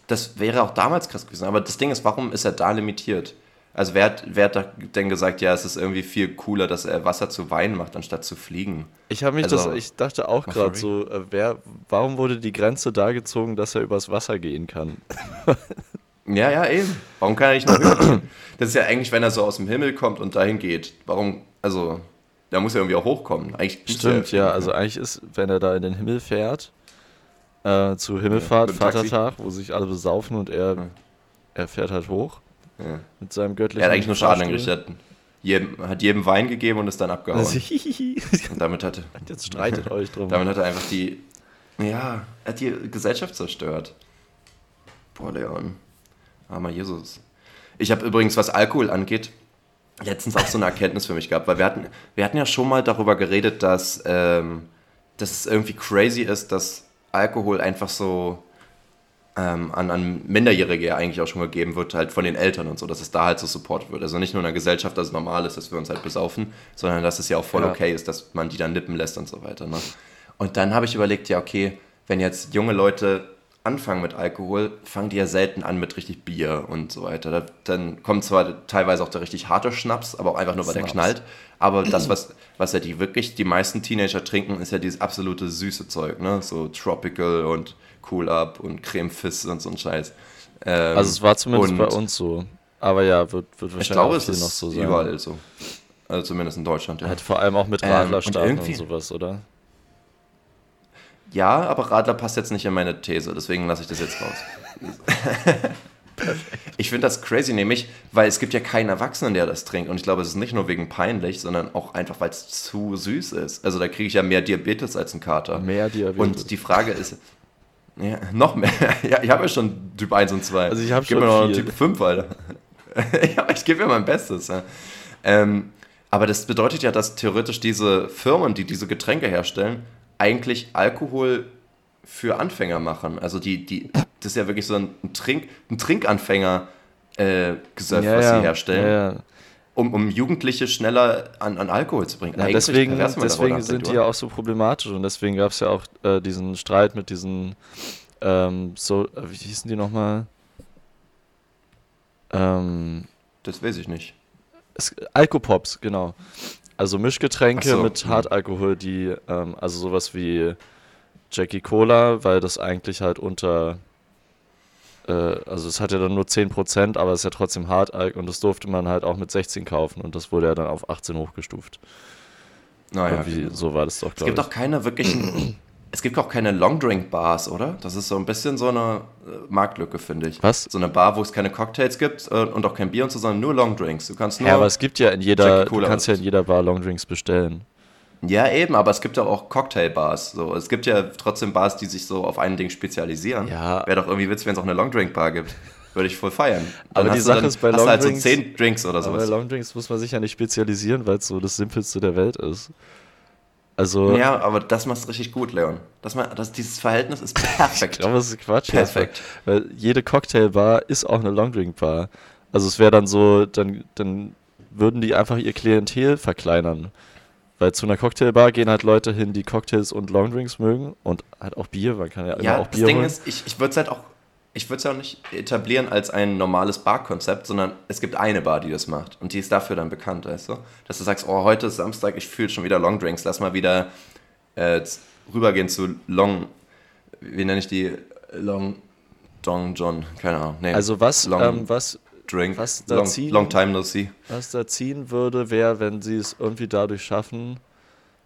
Das wäre auch damals krass gewesen. Aber das Ding ist, warum ist er da limitiert? Also wer hat, wer hat denn gesagt, ja, es ist irgendwie viel cooler, dass er Wasser zu Wein macht, anstatt zu fliegen? Ich habe mich also, das, ich dachte auch gerade so, äh, wer, warum wurde die Grenze da gezogen, dass er übers Wasser gehen kann? Ja, ja, eben. Warum kann er nicht noch höher? Das ist ja eigentlich, wenn er so aus dem Himmel kommt und dahin geht. Warum, also, da muss er irgendwie auch hochkommen. Eigentlich Stimmt, ja, also eigentlich ist, wenn er da in den Himmel fährt, äh, zu Himmelfahrt, ja, Vatertag, wo sich alle besaufen und er, ja. er fährt halt hoch ja. mit seinem göttlichen Er hat eigentlich nur Schaden angerichtet. Jedem, hat jedem Wein gegeben und ist dann abgehauen. und damit hatte. Jetzt streitet euch drum. Damit hat er einfach die. Ja, er hat die Gesellschaft zerstört. Boah, Leon. Armer Jesus. Ich habe übrigens, was Alkohol angeht, letztens auch so eine Erkenntnis für mich gehabt, weil wir hatten, wir hatten ja schon mal darüber geredet, dass, ähm, dass es irgendwie crazy ist, dass Alkohol einfach so ähm, an, an Minderjährige ja eigentlich auch schon gegeben wird, halt von den Eltern und so, dass es da halt so supportet wird. Also nicht nur in der Gesellschaft, dass es normal ist, dass wir uns halt besaufen, sondern dass es ja auch voll ja. okay ist, dass man die dann nippen lässt und so weiter. Ne? Und dann habe ich überlegt, ja, okay, wenn jetzt junge Leute anfangen mit Alkohol, fangen die ja selten an mit richtig Bier und so weiter. Da, dann kommt zwar teilweise auch der richtig harte Schnaps, aber auch einfach nur, weil der knallt. Aber das, was, was ja die wirklich, die meisten Teenager trinken, ist ja dieses absolute süße Zeug, ne? So Tropical und Cool Up und Creme Fizz und so ein Scheiß. Ähm, Also es war zumindest bei uns so. Aber ja, wird, wird Ich wahrscheinlich glaube, auch es ist noch so sein. überall so. Also zumindest in Deutschland, ja. Halt vor allem auch mit Ähm, Radlerstaaten und und, sowas, oder? Ja, aber Radler passt jetzt nicht in meine These, deswegen lasse ich das jetzt raus. ich finde das crazy, nämlich, weil es gibt ja keinen Erwachsenen, der das trinkt. Und ich glaube, es ist nicht nur wegen peinlich, sondern auch einfach, weil es zu süß ist. Also da kriege ich ja mehr Diabetes als ein Kater. Mehr Diabetes. Und die Frage ist, ja, noch mehr. ja, ich habe ja schon Typ 1 und 2. Also ich habe schon mir noch. Typ 5, Alter. ja, ich gebe mir mein Bestes. Ja. Ähm, aber das bedeutet ja, dass theoretisch diese Firmen, die diese Getränke herstellen, eigentlich Alkohol für Anfänger machen. Also die, die, das ist ja wirklich so ein, Trink, ein Trinkanfänger äh, Gesöff, ja, was ja, sie herstellen, Ja, ja. Um, um Jugendliche schneller an, an Alkohol zu bringen. Ja, deswegen deswegen sind die ja auch so problematisch und deswegen gab es ja auch äh, diesen Streit mit diesen, ähm, so, äh, wie hießen die nochmal? Ähm, Das weiß ich nicht. es, Alkopops, genau. Also Mischgetränke so, mit mhm. Hartalkohol, die, ähm, also sowas wie Jackie Cola, weil das eigentlich halt unter, äh, also es hat ja dann nur 10%, aber es ist ja trotzdem Hartalk und das durfte man halt auch mit 16 kaufen und das wurde ja dann auf 18 hochgestuft. Naja, genau. so war das doch, Es glaube gibt ich. auch keine wirklichen. es gibt auch keine Longdrink-Bars, oder? Das ist so ein bisschen so eine äh, Marktlücke, finde ich. Was? So eine Bar, wo es keine Cocktails gibt äh, und auch kein Bier und so, sondern nur Longdrinks. Du kannst nur. Ja, aber es gibt ja in jeder, du kannst ja in jeder Bar Longdrinks bestellen. Ja, eben, aber es gibt ja auch Cocktailbars. So. Es gibt ja trotzdem Bars, die sich so auf ein Ding spezialisieren. Ja. Wäre doch irgendwie witzig, wenn es auch eine Longdrink-Bar gibt. Würde ich voll feiern. Dann Aber die Sache dann, ist, bei hast du halt so Longdrinks- zehn Drinks oder Aber bei sowas. Longdrinks muss man sich ja nicht spezialisieren, weil es so das Simpelste der Welt ist. Also, Ja, aber das machst du richtig gut, Leon. Das, ma- das, dieses Verhältnis ist ich perfekt. glaube, das ist Quatsch. Perfekt. Weil jede Cocktailbar ist auch eine Longdrink-Bar. Also es wäre dann so, dann, dann würden die einfach ihr Klientel verkleinern. Weil zu einer Cocktailbar gehen halt Leute hin, die Cocktails und Longdrinks mögen und halt auch Bier, man kann ja immer Ja, auch das Bier Ding holen. ist, ich, ich würde es halt auch, ich würde es ja auch nicht etablieren als ein normales Barkonzept, sondern es gibt eine Bar, die das macht und die ist dafür dann bekannt, weißt du? Dass du sagst, oh, heute ist Samstag, ich fühle schon wieder Longdrinks, lass mal wieder äh, rübergehen zu Long, wie nenne ich die? Long, Dong John, keine Ahnung. Nee, also was, Long ähm, was, Drink, was da long, ziehen- long time no see. was da ziehen würde, wäre, wenn sie es irgendwie dadurch schaffen,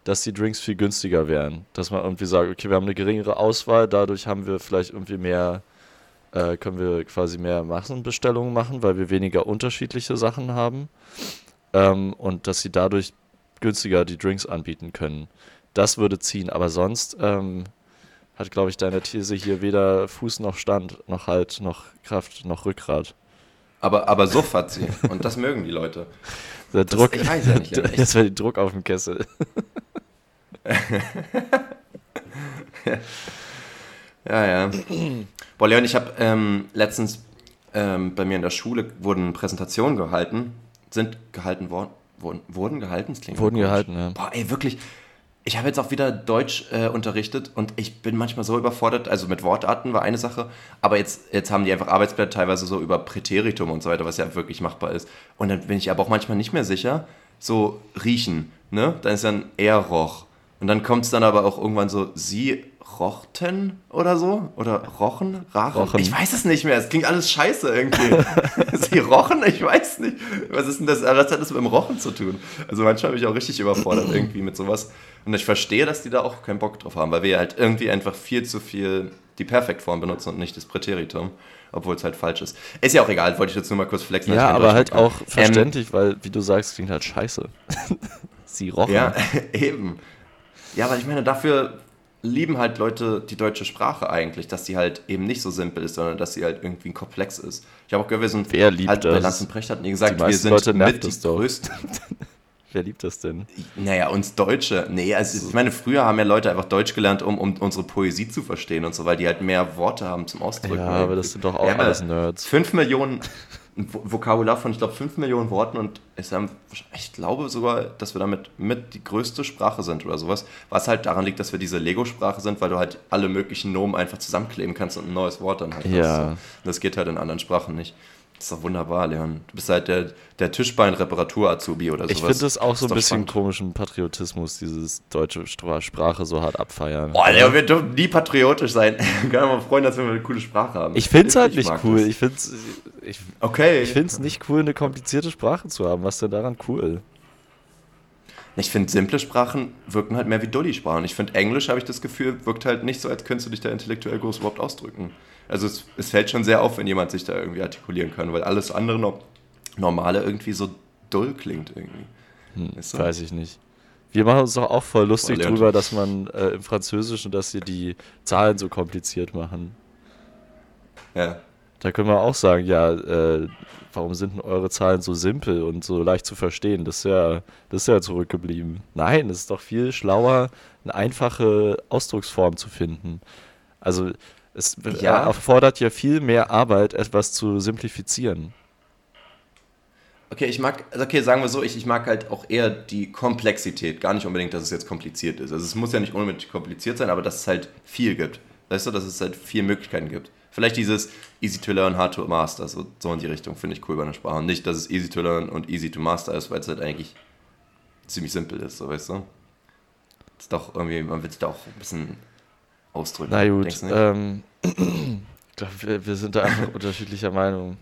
dass die Drinks viel günstiger wären. Dass man irgendwie sagt, okay, wir haben eine geringere Auswahl, dadurch haben wir vielleicht irgendwie mehr, äh, können wir quasi mehr Massenbestellungen machen, weil wir weniger unterschiedliche Sachen haben. Ähm, und dass sie dadurch günstiger die Drinks anbieten können. Das würde ziehen, aber sonst ähm, hat, glaube ich, deine These hier weder Fuß noch Stand, noch Halt, noch Kraft, noch Rückgrat. Aber, aber hat sie und das mögen die Leute. Der Das- Druck, ich weiß ja nicht, das wäre die Druck auf dem Kessel. Ja, ja. Boah, Leon, ich habe ähm, letztens ähm, bei mir in der Schule wurden Präsentationen gehalten, sind gehalten worden, wurden, wurden gehalten? Das klingt Wurden gehalten, ja. Boah, ey, wirklich. Ich habe jetzt auch wieder Deutsch äh, unterrichtet und ich bin manchmal so überfordert, also mit Wortarten war eine Sache, aber jetzt, jetzt haben die einfach Arbeitsblätter teilweise so über Präteritum und so weiter, was ja wirklich machbar ist. Und dann bin ich aber auch manchmal nicht mehr sicher, so riechen, ne? Dann ist dann er roch. Und dann kommt es dann aber auch irgendwann so, sie rochten oder so? Oder rochen? Rachen? Rochen. Ich weiß es nicht mehr. Es klingt alles scheiße irgendwie. sie rochen? Ich weiß nicht. Was ist denn das? Was hat das mit dem Rochen zu tun? Also manchmal bin ich auch richtig überfordert irgendwie mit sowas. Und ich verstehe, dass die da auch keinen Bock drauf haben, weil wir halt irgendwie einfach viel zu viel die Perfektform benutzen und nicht das Präteritum. Obwohl es halt falsch ist. Ist ja auch egal, wollte ich jetzt nur mal kurz flexen. Ja, aber halt kann. auch verständlich, weil, wie du sagst, klingt halt scheiße. Sie rochen. Ja, eben. Ja, weil ich meine, dafür lieben halt Leute die deutsche Sprache eigentlich, dass sie halt eben nicht so simpel ist, sondern dass sie halt irgendwie komplex ist. Ich habe auch gehört, wir sind Wer liebt halt, das? Bei Lanzenprecht hatten die gesagt, wir sind Leute mit die größten. Wer liebt das denn? Naja, uns Deutsche. Nee, also ich meine, früher haben ja Leute einfach Deutsch gelernt, um, um unsere Poesie zu verstehen und so, weil die halt mehr Worte haben zum Ausdrücken. Ja, aber das sind doch auch Ja, alles Nerds. Fünf Millionen, ein Vokabular von, ich glaube, 5 Millionen Worten und ich glaube sogar, dass wir damit mit die größte Sprache sind oder sowas. Was halt daran liegt, dass wir diese Lego-Sprache sind, weil du halt alle möglichen Nomen einfach zusammenkleben kannst und ein neues Wort dann halt ja. hast. Das geht halt in anderen Sprachen nicht. Das ist doch wunderbar, Leon. Du bist halt der, der Tischbein-Reparatur-Azubi oder sowas. Ich finde das auch so ein bisschen spannend. komischen Patriotismus, dieses deutsche Sprache so hart abfeiern. Boah, Leon, wir dürfen nie patriotisch sein. Ich kann mal freuen, dass wir eine coole Sprache haben. Ich finde es halt nicht cool. Das. Ich finde es ich, okay. ich find's nicht cool, eine komplizierte Sprache zu haben. Was ist denn daran cool? Ich finde, simple Sprachen wirken halt mehr wie Dulli-Sprachen. Ich finde, Englisch, habe ich das Gefühl, wirkt halt nicht so, als könntest du dich da intellektuell groß überhaupt ausdrücken. Also es, es, fällt schon sehr auf, wenn jemand sich da irgendwie artikulieren kann, weil alles andere no Normale irgendwie so dull klingt irgendwie. Hm, weißt du? Weiß ich nicht. Wir machen uns doch auch voll lustig oh, drüber, dass man äh, im Französischen, dass sie die Zahlen so kompliziert machen. Ja. Da können wir auch sagen, ja, äh, warum sind denn eure Zahlen so simpel und so leicht zu verstehen? Das ist ja, das ist ja zurückgeblieben. Nein, es ist doch viel schlauer, eine einfache Ausdrucksform zu finden. Also es ja. erfordert ja viel mehr Arbeit, etwas zu simplifizieren. Okay, ich mag, also okay, sagen wir so, ich, ich mag halt auch eher die Komplexität, gar nicht unbedingt, dass es jetzt kompliziert ist. Also es muss ja nicht unbedingt kompliziert sein, aber dass es halt viel gibt. Weißt du, dass es halt viele Möglichkeiten gibt. Vielleicht dieses easy to learn, hard to master, so, so in die Richtung finde ich cool bei einer Sprache. Und nicht, dass es easy to learn und easy to master ist, weil es halt eigentlich ziemlich simpel ist, so weißt du. Ist doch irgendwie, man will sich da auch ein bisschen ausdrücken. Na gut, ähm, ich glaube, wir, wir, sind da einfach unterschiedlicher Meinung.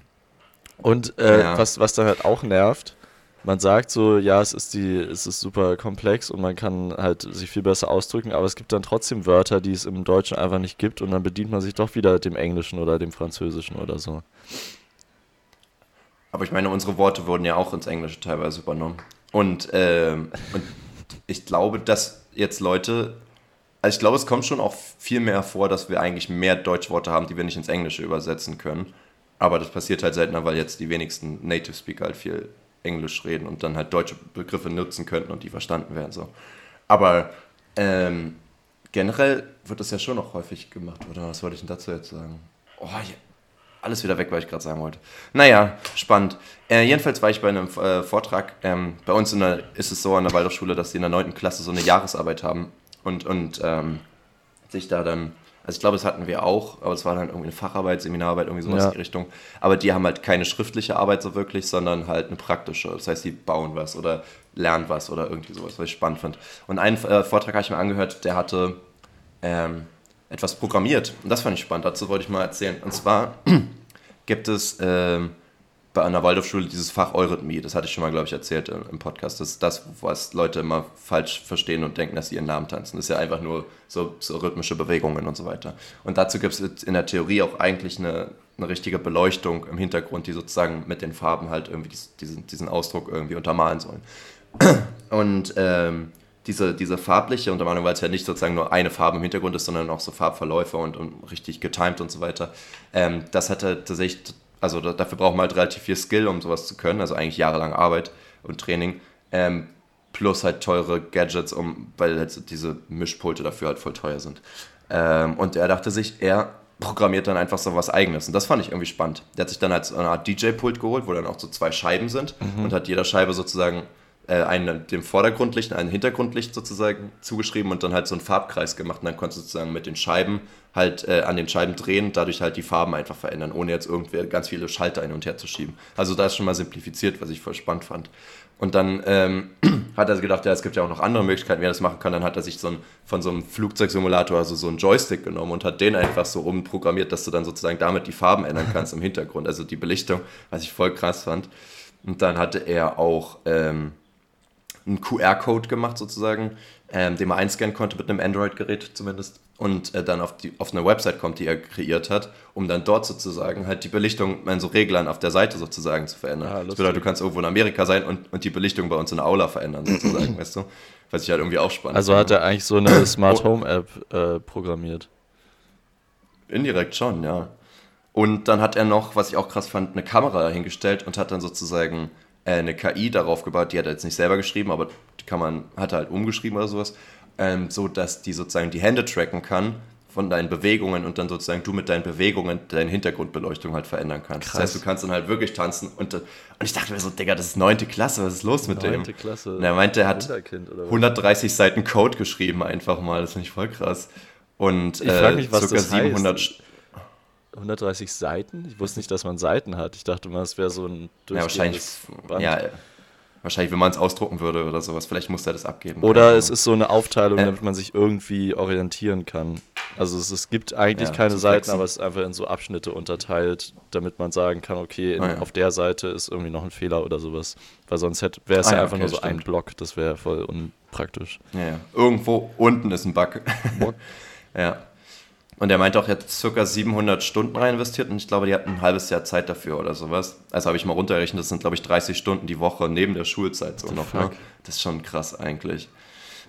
Und äh, ja. was, was dann halt auch nervt, man sagt so, ja, es ist die, es ist super komplex und man kann halt sich viel besser ausdrücken, aber es gibt dann trotzdem Wörter, die es im Deutschen einfach nicht gibt und dann bedient man sich doch wieder dem Englischen oder dem Französischen oder so. Aber ich meine, unsere Worte wurden ja auch ins Englische teilweise übernommen. Und, ähm, und ich glaube, dass jetzt Leute also ich glaube, es kommt schon auch viel mehr vor, dass wir eigentlich mehr Deutschworte haben, die wir nicht ins Englische übersetzen können. Aber das passiert halt seltener, weil jetzt die wenigsten Native Speaker halt viel Englisch reden und dann halt deutsche Begriffe nutzen könnten und die verstanden werden. So. Aber ähm, generell wird das ja schon noch häufig gemacht, oder? Was wollte ich denn dazu jetzt sagen? Oh, ja, alles wieder weg, was ich gerade sagen wollte. Naja, spannend. Äh, jedenfalls war ich bei einem äh, Vortrag. Ähm, bei uns der, ist es so an der Waldorfschule, dass die in der 9. Klasse so eine Jahresarbeit haben und, und ähm, sich da dann, also ich glaube, das hatten wir auch, aber es war dann irgendwie eine Facharbeit, Seminararbeit, irgendwie sowas ja. in die Richtung. Aber die haben halt keine schriftliche Arbeit so wirklich, sondern halt eine praktische. Das heißt, die bauen was oder lernen was oder irgendwie sowas, was ich spannend fand. Und einen äh, Vortrag habe ich mir angehört, der hatte ähm, etwas programmiert. Und das fand ich spannend, dazu wollte ich mal erzählen. Und zwar gibt es ähm, bei einer Waldorfschule dieses Fach Eurythmie, das hatte ich schon mal, glaube ich, erzählt im Podcast. Das ist das, was Leute immer falsch verstehen und denken, dass sie ihren Namen tanzen. Das ist ja einfach nur so, so rhythmische Bewegungen und so weiter. Und dazu gibt es in der Theorie auch eigentlich eine, eine richtige Beleuchtung im Hintergrund, die sozusagen mit den Farben halt irgendwie diesen, diesen Ausdruck irgendwie untermalen sollen. Und ähm, diese, diese farbliche Untermalung, weil es ja nicht sozusagen nur eine Farbe im Hintergrund ist, sondern auch so Farbverläufe und, und richtig getimed und so weiter, ähm, das hatte tatsächlich also da, dafür braucht man halt relativ viel Skill, um sowas zu können, also eigentlich jahrelang Arbeit und Training. Ähm, plus halt teure Gadgets, um, weil halt diese Mischpulte dafür halt voll teuer sind. Ähm, und er dachte sich, er programmiert dann einfach so was eigenes. Und das fand ich irgendwie spannend. Der hat sich dann halt so eine Art DJ-Pult geholt, wo dann auch so zwei Scheiben sind mhm. und hat jeder Scheibe sozusagen äh, einen dem Vordergrundlicht, ein Hintergrundlicht sozusagen zugeschrieben und dann halt so einen Farbkreis gemacht. Und dann konntest du sozusagen mit den Scheiben halt äh, an den Scheiben drehen dadurch halt die Farben einfach verändern, ohne jetzt irgendwie ganz viele Schalter hin und her zu schieben. Also da ist schon mal simplifiziert, was ich voll spannend fand. Und dann ähm, hat er gedacht, ja, es gibt ja auch noch andere Möglichkeiten, wie er das machen kann. Dann hat er sich so ein, von so einem Flugzeugsimulator, also so einen Joystick genommen und hat den einfach so rumprogrammiert, dass du dann sozusagen damit die Farben ändern kannst im Hintergrund. Also die Belichtung, was ich voll krass fand. Und dann hatte er auch ähm, einen QR-Code gemacht sozusagen, ähm, den man einscannen konnte mit einem Android-Gerät zumindest und äh, dann auf, die, auf eine Website kommt, die er kreiert hat, um dann dort sozusagen halt die Belichtung in so Reglern auf der Seite sozusagen zu verändern. Ah, das bedeutet, du kannst irgendwo in Amerika sein und, und die Belichtung bei uns in der Aula verändern sozusagen, weißt du? Was ich halt irgendwie auch spannend Also hat er eigentlich so eine Smart Home App äh, programmiert? Indirekt schon, ja. Und dann hat er noch, was ich auch krass fand, eine Kamera hingestellt und hat dann sozusagen eine KI darauf gebaut, die hat er jetzt nicht selber geschrieben, aber die kann man, hat er halt umgeschrieben oder sowas, ähm, so dass die sozusagen die Hände tracken kann von deinen Bewegungen und dann sozusagen du mit deinen Bewegungen deine Hintergrundbeleuchtung halt verändern kannst. Krass. Das heißt, du kannst dann halt wirklich tanzen und, und ich dachte mir so, Digga, das ist neunte Klasse, was ist los mit dem? Neunte Klasse. Und er meinte, er hat Wunderkind oder was? 130 Seiten Code geschrieben einfach mal, das finde ich voll krass. Und Ich äh, mich, was circa das 700 heißt. 130 Seiten? Ich wusste nicht, dass man Seiten hat. Ich dachte mal, es wäre so ein Ja, wahrscheinlich, Band. ja, wahrscheinlich, wenn man es ausdrucken würde oder sowas, vielleicht muss er das abgeben. Oder es ist so eine Aufteilung, Äh. damit man sich irgendwie orientieren kann. Also es, es gibt eigentlich Ja, keine Seiten, aber es ist einfach in so Abschnitte unterteilt, damit man sagen kann, okay, in, Ah, ja. auf der Seite ist irgendwie noch ein Fehler oder sowas. Weil sonst wäre es Ah, ja einfach okay, nur so ein stimmt. Block, das wäre voll unpraktisch. Ja. Irgendwo unten ist ein Bug. ja. Und er meinte auch, er hat circa 700 Stunden rein investiert und ich glaube, die hatten ein halbes Jahr Zeit dafür oder sowas. Also habe ich mal runtergerechnet, das sind, glaube ich, 30 Stunden die Woche neben der Schulzeit so the noch. Ne? Das ist schon krass eigentlich.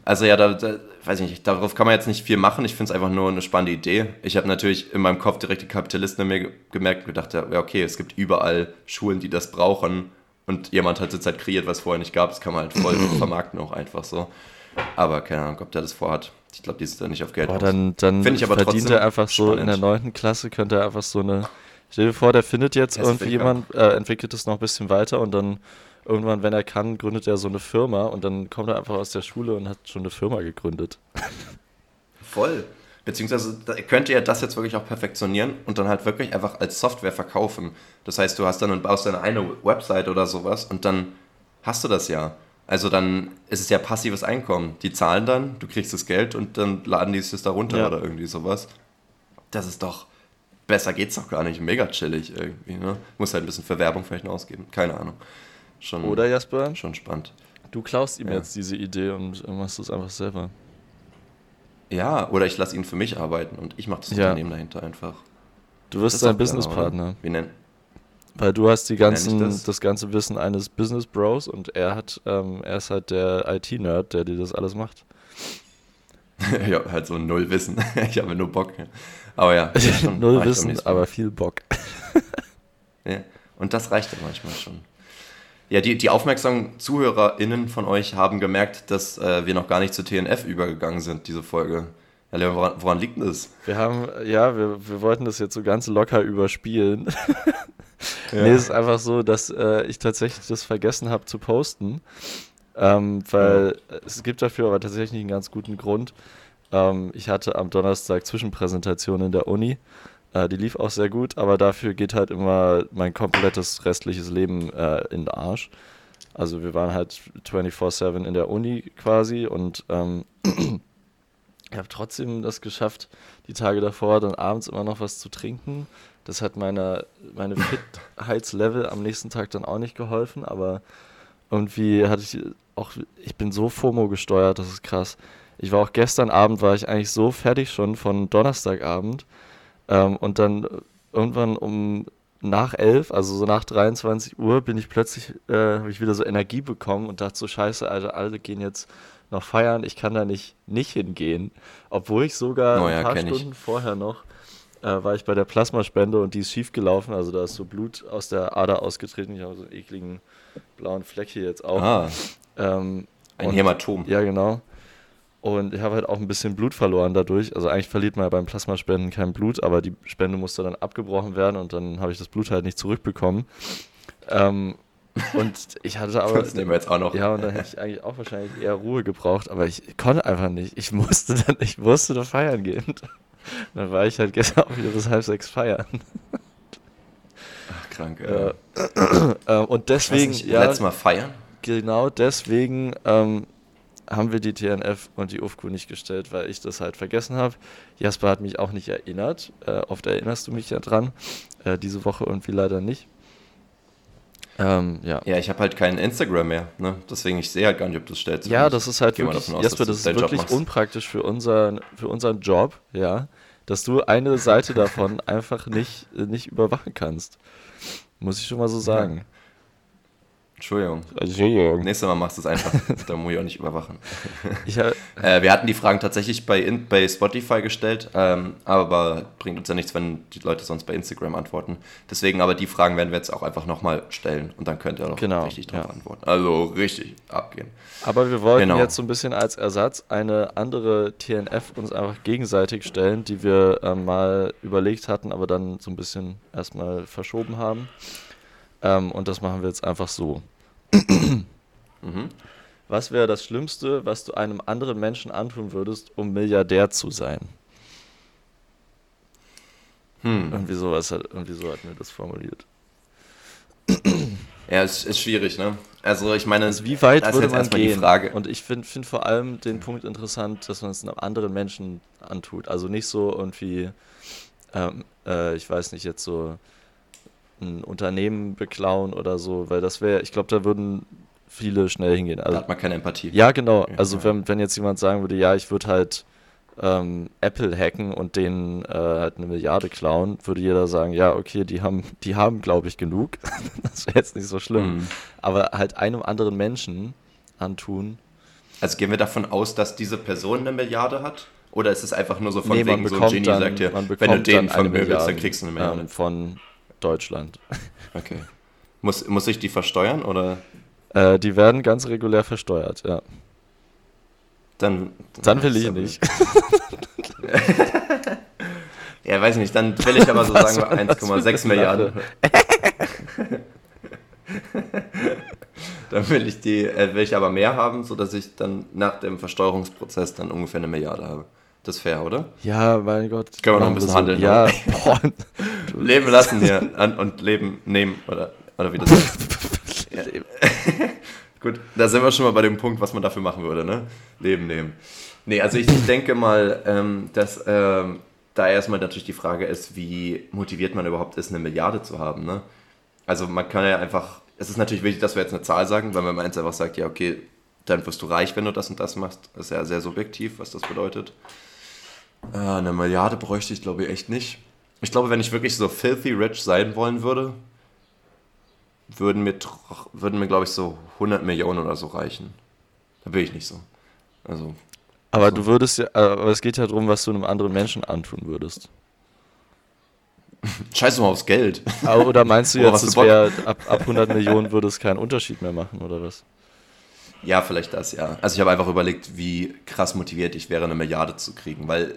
Also ja, da, da weiß ich nicht, darauf kann man jetzt nicht viel machen. Ich finde es einfach nur eine spannende Idee. Ich habe natürlich in meinem Kopf direkt die Kapitalisten in mir ge- gemerkt und gedacht, ja, okay, es gibt überall Schulen, die das brauchen und jemand hat halt kreiert, was vorher nicht gab. Das kann man halt voll vermarkten auch einfach so. Aber keine Ahnung, ob der das vorhat. Ich glaube, die ist da nicht auf Geld Boah, dann, dann Find ich aber verdient er einfach so in der neunten Klasse, könnte er einfach so eine. Stell dir vor, der findet jetzt das irgendwie jemand, äh, entwickelt es noch ein bisschen weiter und dann irgendwann, wenn er kann, gründet er so eine Firma und dann kommt er einfach aus der Schule und hat schon eine Firma gegründet. Voll. Beziehungsweise könnte er das jetzt wirklich auch perfektionieren und dann halt wirklich einfach als Software verkaufen. Das heißt, du hast dann und baust deine eine Website oder sowas und dann hast du das ja. Also dann ist es ja passives Einkommen. Die zahlen dann, du kriegst das Geld und dann laden die es da runter Ja. oder irgendwie sowas. Das ist doch, besser geht's doch gar nicht. Mega chillig irgendwie, ne? Muss halt ein bisschen für Werbung vielleicht noch ausgeben. Keine Ahnung. Schon, Oder Jasper? schon spannend. Du klaust ihm Ja. jetzt diese Idee und machst es einfach selber. Ja, oder ich lasse ihn für mich arbeiten und ich mache das Ja. Unternehmen dahinter einfach. Du wirst sein Businesspartner. Wie nennen? Weil du hast die ganzen, das? das? ganze Wissen eines Business Bros und er hat, ähm, er ist halt der IT-Nerd, der dir das alles macht. ja, halt so null Wissen. ich habe nur Bock. Aber ja. Null Wissen, aber viel Bock. Ja. Und das reicht ja manchmal schon. Ja, die, die aufmerksamen ZuhörerInnen von euch haben gemerkt, dass äh, wir noch gar nicht zu TNF übergegangen sind, diese Folge. Ja, Leon, woran, woran liegt denn das? Wir haben, ja, wir, wir wollten das jetzt so ganz locker überspielen. Nee, es ist einfach so, dass äh, ich tatsächlich das vergessen habe zu posten. Ähm, weil es gibt dafür aber tatsächlich einen ganz guten Grund. Ähm, ich hatte am Donnerstag Zwischenpräsentation in der Uni. Äh, die lief auch sehr gut, aber dafür geht halt immer mein komplettes restliches Leben äh, in den Arsch. Also wir waren halt 24-7 in der Uni quasi und ähm, ich habe trotzdem das geschafft, die Tage davor dann abends immer noch was zu trinken. Das hat meine, meine Fitheitslevel am nächsten Tag dann auch nicht geholfen, aber irgendwie hatte ich auch, ich bin so FOMO gesteuert, das ist krass. Ich war auch gestern Abend, war ich eigentlich so fertig schon von Donnerstagabend ähm, und dann irgendwann um nach 11, also so nach 23 Uhr, bin ich plötzlich, äh, habe ich wieder so Energie bekommen und dachte so, scheiße, Alter, alle gehen jetzt noch feiern, ich kann da nicht, nicht hingehen. Obwohl ich sogar Oh ein ja, paar kenn ich. Stunden vorher noch äh, war ich bei der Plasmaspende und die ist schief gelaufen, also da ist so Blut aus der Ader ausgetreten. Ich habe so einen ekligen blauen Fleck hier jetzt auch. Ah, Ähm, ein und- Hämatom. ja, genau. Und ich habe halt auch ein bisschen Blut verloren dadurch. Also eigentlich verliert man ja beim Plasmaspenden kein Blut, aber die Spende musste dann abgebrochen werden und dann habe ich das Blut halt nicht zurückbekommen. Ähm, und ich hatte aber. Das nehmen wir jetzt auch noch. Ja, und dann hätte ich eigentlich auch wahrscheinlich eher Ruhe gebraucht, aber ich konnte einfach nicht. Ich musste dann, ich musste da feiern gehen. Dann war ich halt gestern auch wieder bis halb sechs feiern. Ach, krank. Äh, Äh, und deswegen, nicht, ja, letztes Mal feiern? genau deswegen ähm, haben wir die TNF und die UFQ nicht gestellt, weil ich das halt vergessen habe. Jasper hat mich auch nicht erinnert. Äh, oft erinnerst du mich ja dran. Äh, diese Woche irgendwie leider nicht. Ähm, ja. Ja, ich habe halt kein Instagram mehr. Ne? Deswegen, ich sehe halt gar nicht, ob du es stellst. Ja, das ist halt wirklich, aus, Jasper, das ist wirklich unpraktisch für unseren, für unseren Job, ja, dass du eine Seite davon einfach nicht, nicht überwachen kannst. Muss ich schon mal so sagen. Entschuldigung. Entschuldigung. Nächstes Mal machst du es einfach. da muss ich auch nicht überwachen. Äh, Äh, wir hatten die Fragen tatsächlich bei, in, bei Spotify gestellt, ähm, aber bringt uns ja nichts, wenn die Leute sonst bei Instagram antworten. Deswegen aber die Fragen werden wir jetzt auch einfach nochmal stellen und dann könnt ihr auch Genau, richtig drauf ja. antworten. Also richtig abgehen. aber wir wollten Genau. jetzt so ein bisschen als Ersatz eine andere TNF uns einfach gegenseitig stellen, die wir äh, mal überlegt hatten, aber dann so ein bisschen erstmal verschoben haben. Ähm, und das machen wir jetzt einfach so. Mhm. Was wäre das Schlimmste, was du einem anderen Menschen antun würdest, um Milliardär zu sein? Hm. Irgendwie sowas hat, irgendwie so hatten wir das formuliert. Ja, es ist schwierig, ne? Also ich meine, Also wie weit das ist würde jetzt man gehen? die Frage. Und ich finde find vor allem den Punkt interessant, dass man es einem anderen Menschen antut. Also nicht so irgendwie, ähm, äh, ich weiß nicht, jetzt so ein Unternehmen beklauen oder so, weil das wäre, ich glaube, da würden viele schnell hingehen. da Also, hat man keine Empathie. ja, genau. Also wenn, wenn jetzt jemand sagen würde, ja, ich würde halt ähm, Apple hacken und denen äh, halt eine Milliarde klauen, würde jeder sagen, ja, okay, die haben, die haben, glaube ich, genug. das wäre jetzt nicht so schlimm. Mhm. Aber halt einem anderen Menschen antun. Also gehen wir davon aus, dass diese Person eine Milliarde hat? Oder ist es einfach nur so von Nee, wegen so ein Genie dann, sagt dir, wenn du den vermöbelst, dann kriegst du eine Milliarde. ähm, von Deutschland. Okay. Muss, muss ich die versteuern oder Äh, die werden ganz regulär versteuert, ja. dann... Dann will ich nicht. Ja, weiß nicht, dann will ich aber so Was sagen wir war das für 1,6 eine Milliarden. Dann will ich die, äh, will ich aber mehr haben, sodass ich dann nach dem Versteuerungsprozess dann ungefähr eine Milliarde habe. Das ist fair, oder? Ja, mein Gott. Können wir noch ein bisschen so. handeln, Ja. Leben lassen hier an und Leben nehmen oder, oder wie das heißt. Gut, da sind wir schon mal bei dem Punkt, was man dafür machen würde, ne? Leben nehmen. Nee, also ich, ich denke mal, ähm, dass ähm, da erstmal natürlich die Frage ist, wie motiviert man überhaupt ist, eine Milliarde zu haben, ne? Also man kann ja einfach, es ist natürlich wichtig, dass wir jetzt eine Zahl sagen, weil wenn man jetzt einfach sagt, ja okay, dann wirst du reich, wenn du das und das machst. Das ist ja sehr subjektiv, was das bedeutet. Äh, eine Milliarde bräuchte ich, glaube ich, echt nicht. Ich glaube, wenn ich wirklich so filthy rich sein wollen würde, würden mir, würden mir glaube ich, so 100 Millionen oder so reichen. Da will ich nicht so. Also, Aber du würdest ja, aber es geht ja darum, was du einem anderen Menschen antun würdest. scheiß doch mal aufs Geld. Aber, oder meinst du jetzt, was es wäre ab, ab 100 Millionen würde es keinen Unterschied mehr machen, oder was? Ja, vielleicht das, ja. Also ich habe einfach überlegt, wie krass motiviert ich wäre, eine Milliarde zu kriegen, weil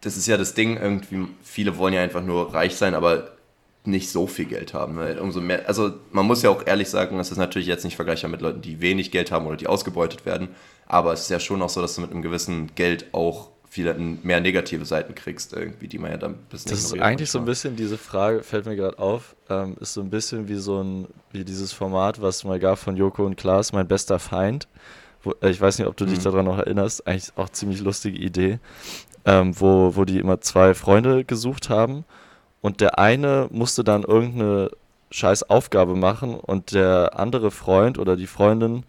das ist ja das Ding, irgendwie, viele wollen ja einfach nur reich sein, aber nicht so viel Geld haben. Weil umso mehr, also man muss ja auch ehrlich sagen, das ist natürlich jetzt nicht vergleichbar mit Leuten, die wenig Geld haben oder die ausgebeutet werden, aber es ist ja schon auch so, dass du mit einem gewissen Geld auch viele mehr negative Seiten kriegst, irgendwie, die man ja dann ein bisschen Das ist eigentlich so ein bisschen, diese Frage, fällt mir gerade auf, ähm, ist so ein bisschen wie so ein, wie dieses Format, was es mal gab von Joko und Klaas, mein bester Feind. Wo, äh, ich weiß nicht, ob du dich Mhm. daran noch erinnerst, eigentlich auch ziemlich lustige Idee, ähm, wo, wo die immer zwei Freunde gesucht haben und der eine musste dann irgendeine scheiß Aufgabe machen und der andere Freund oder die Freundin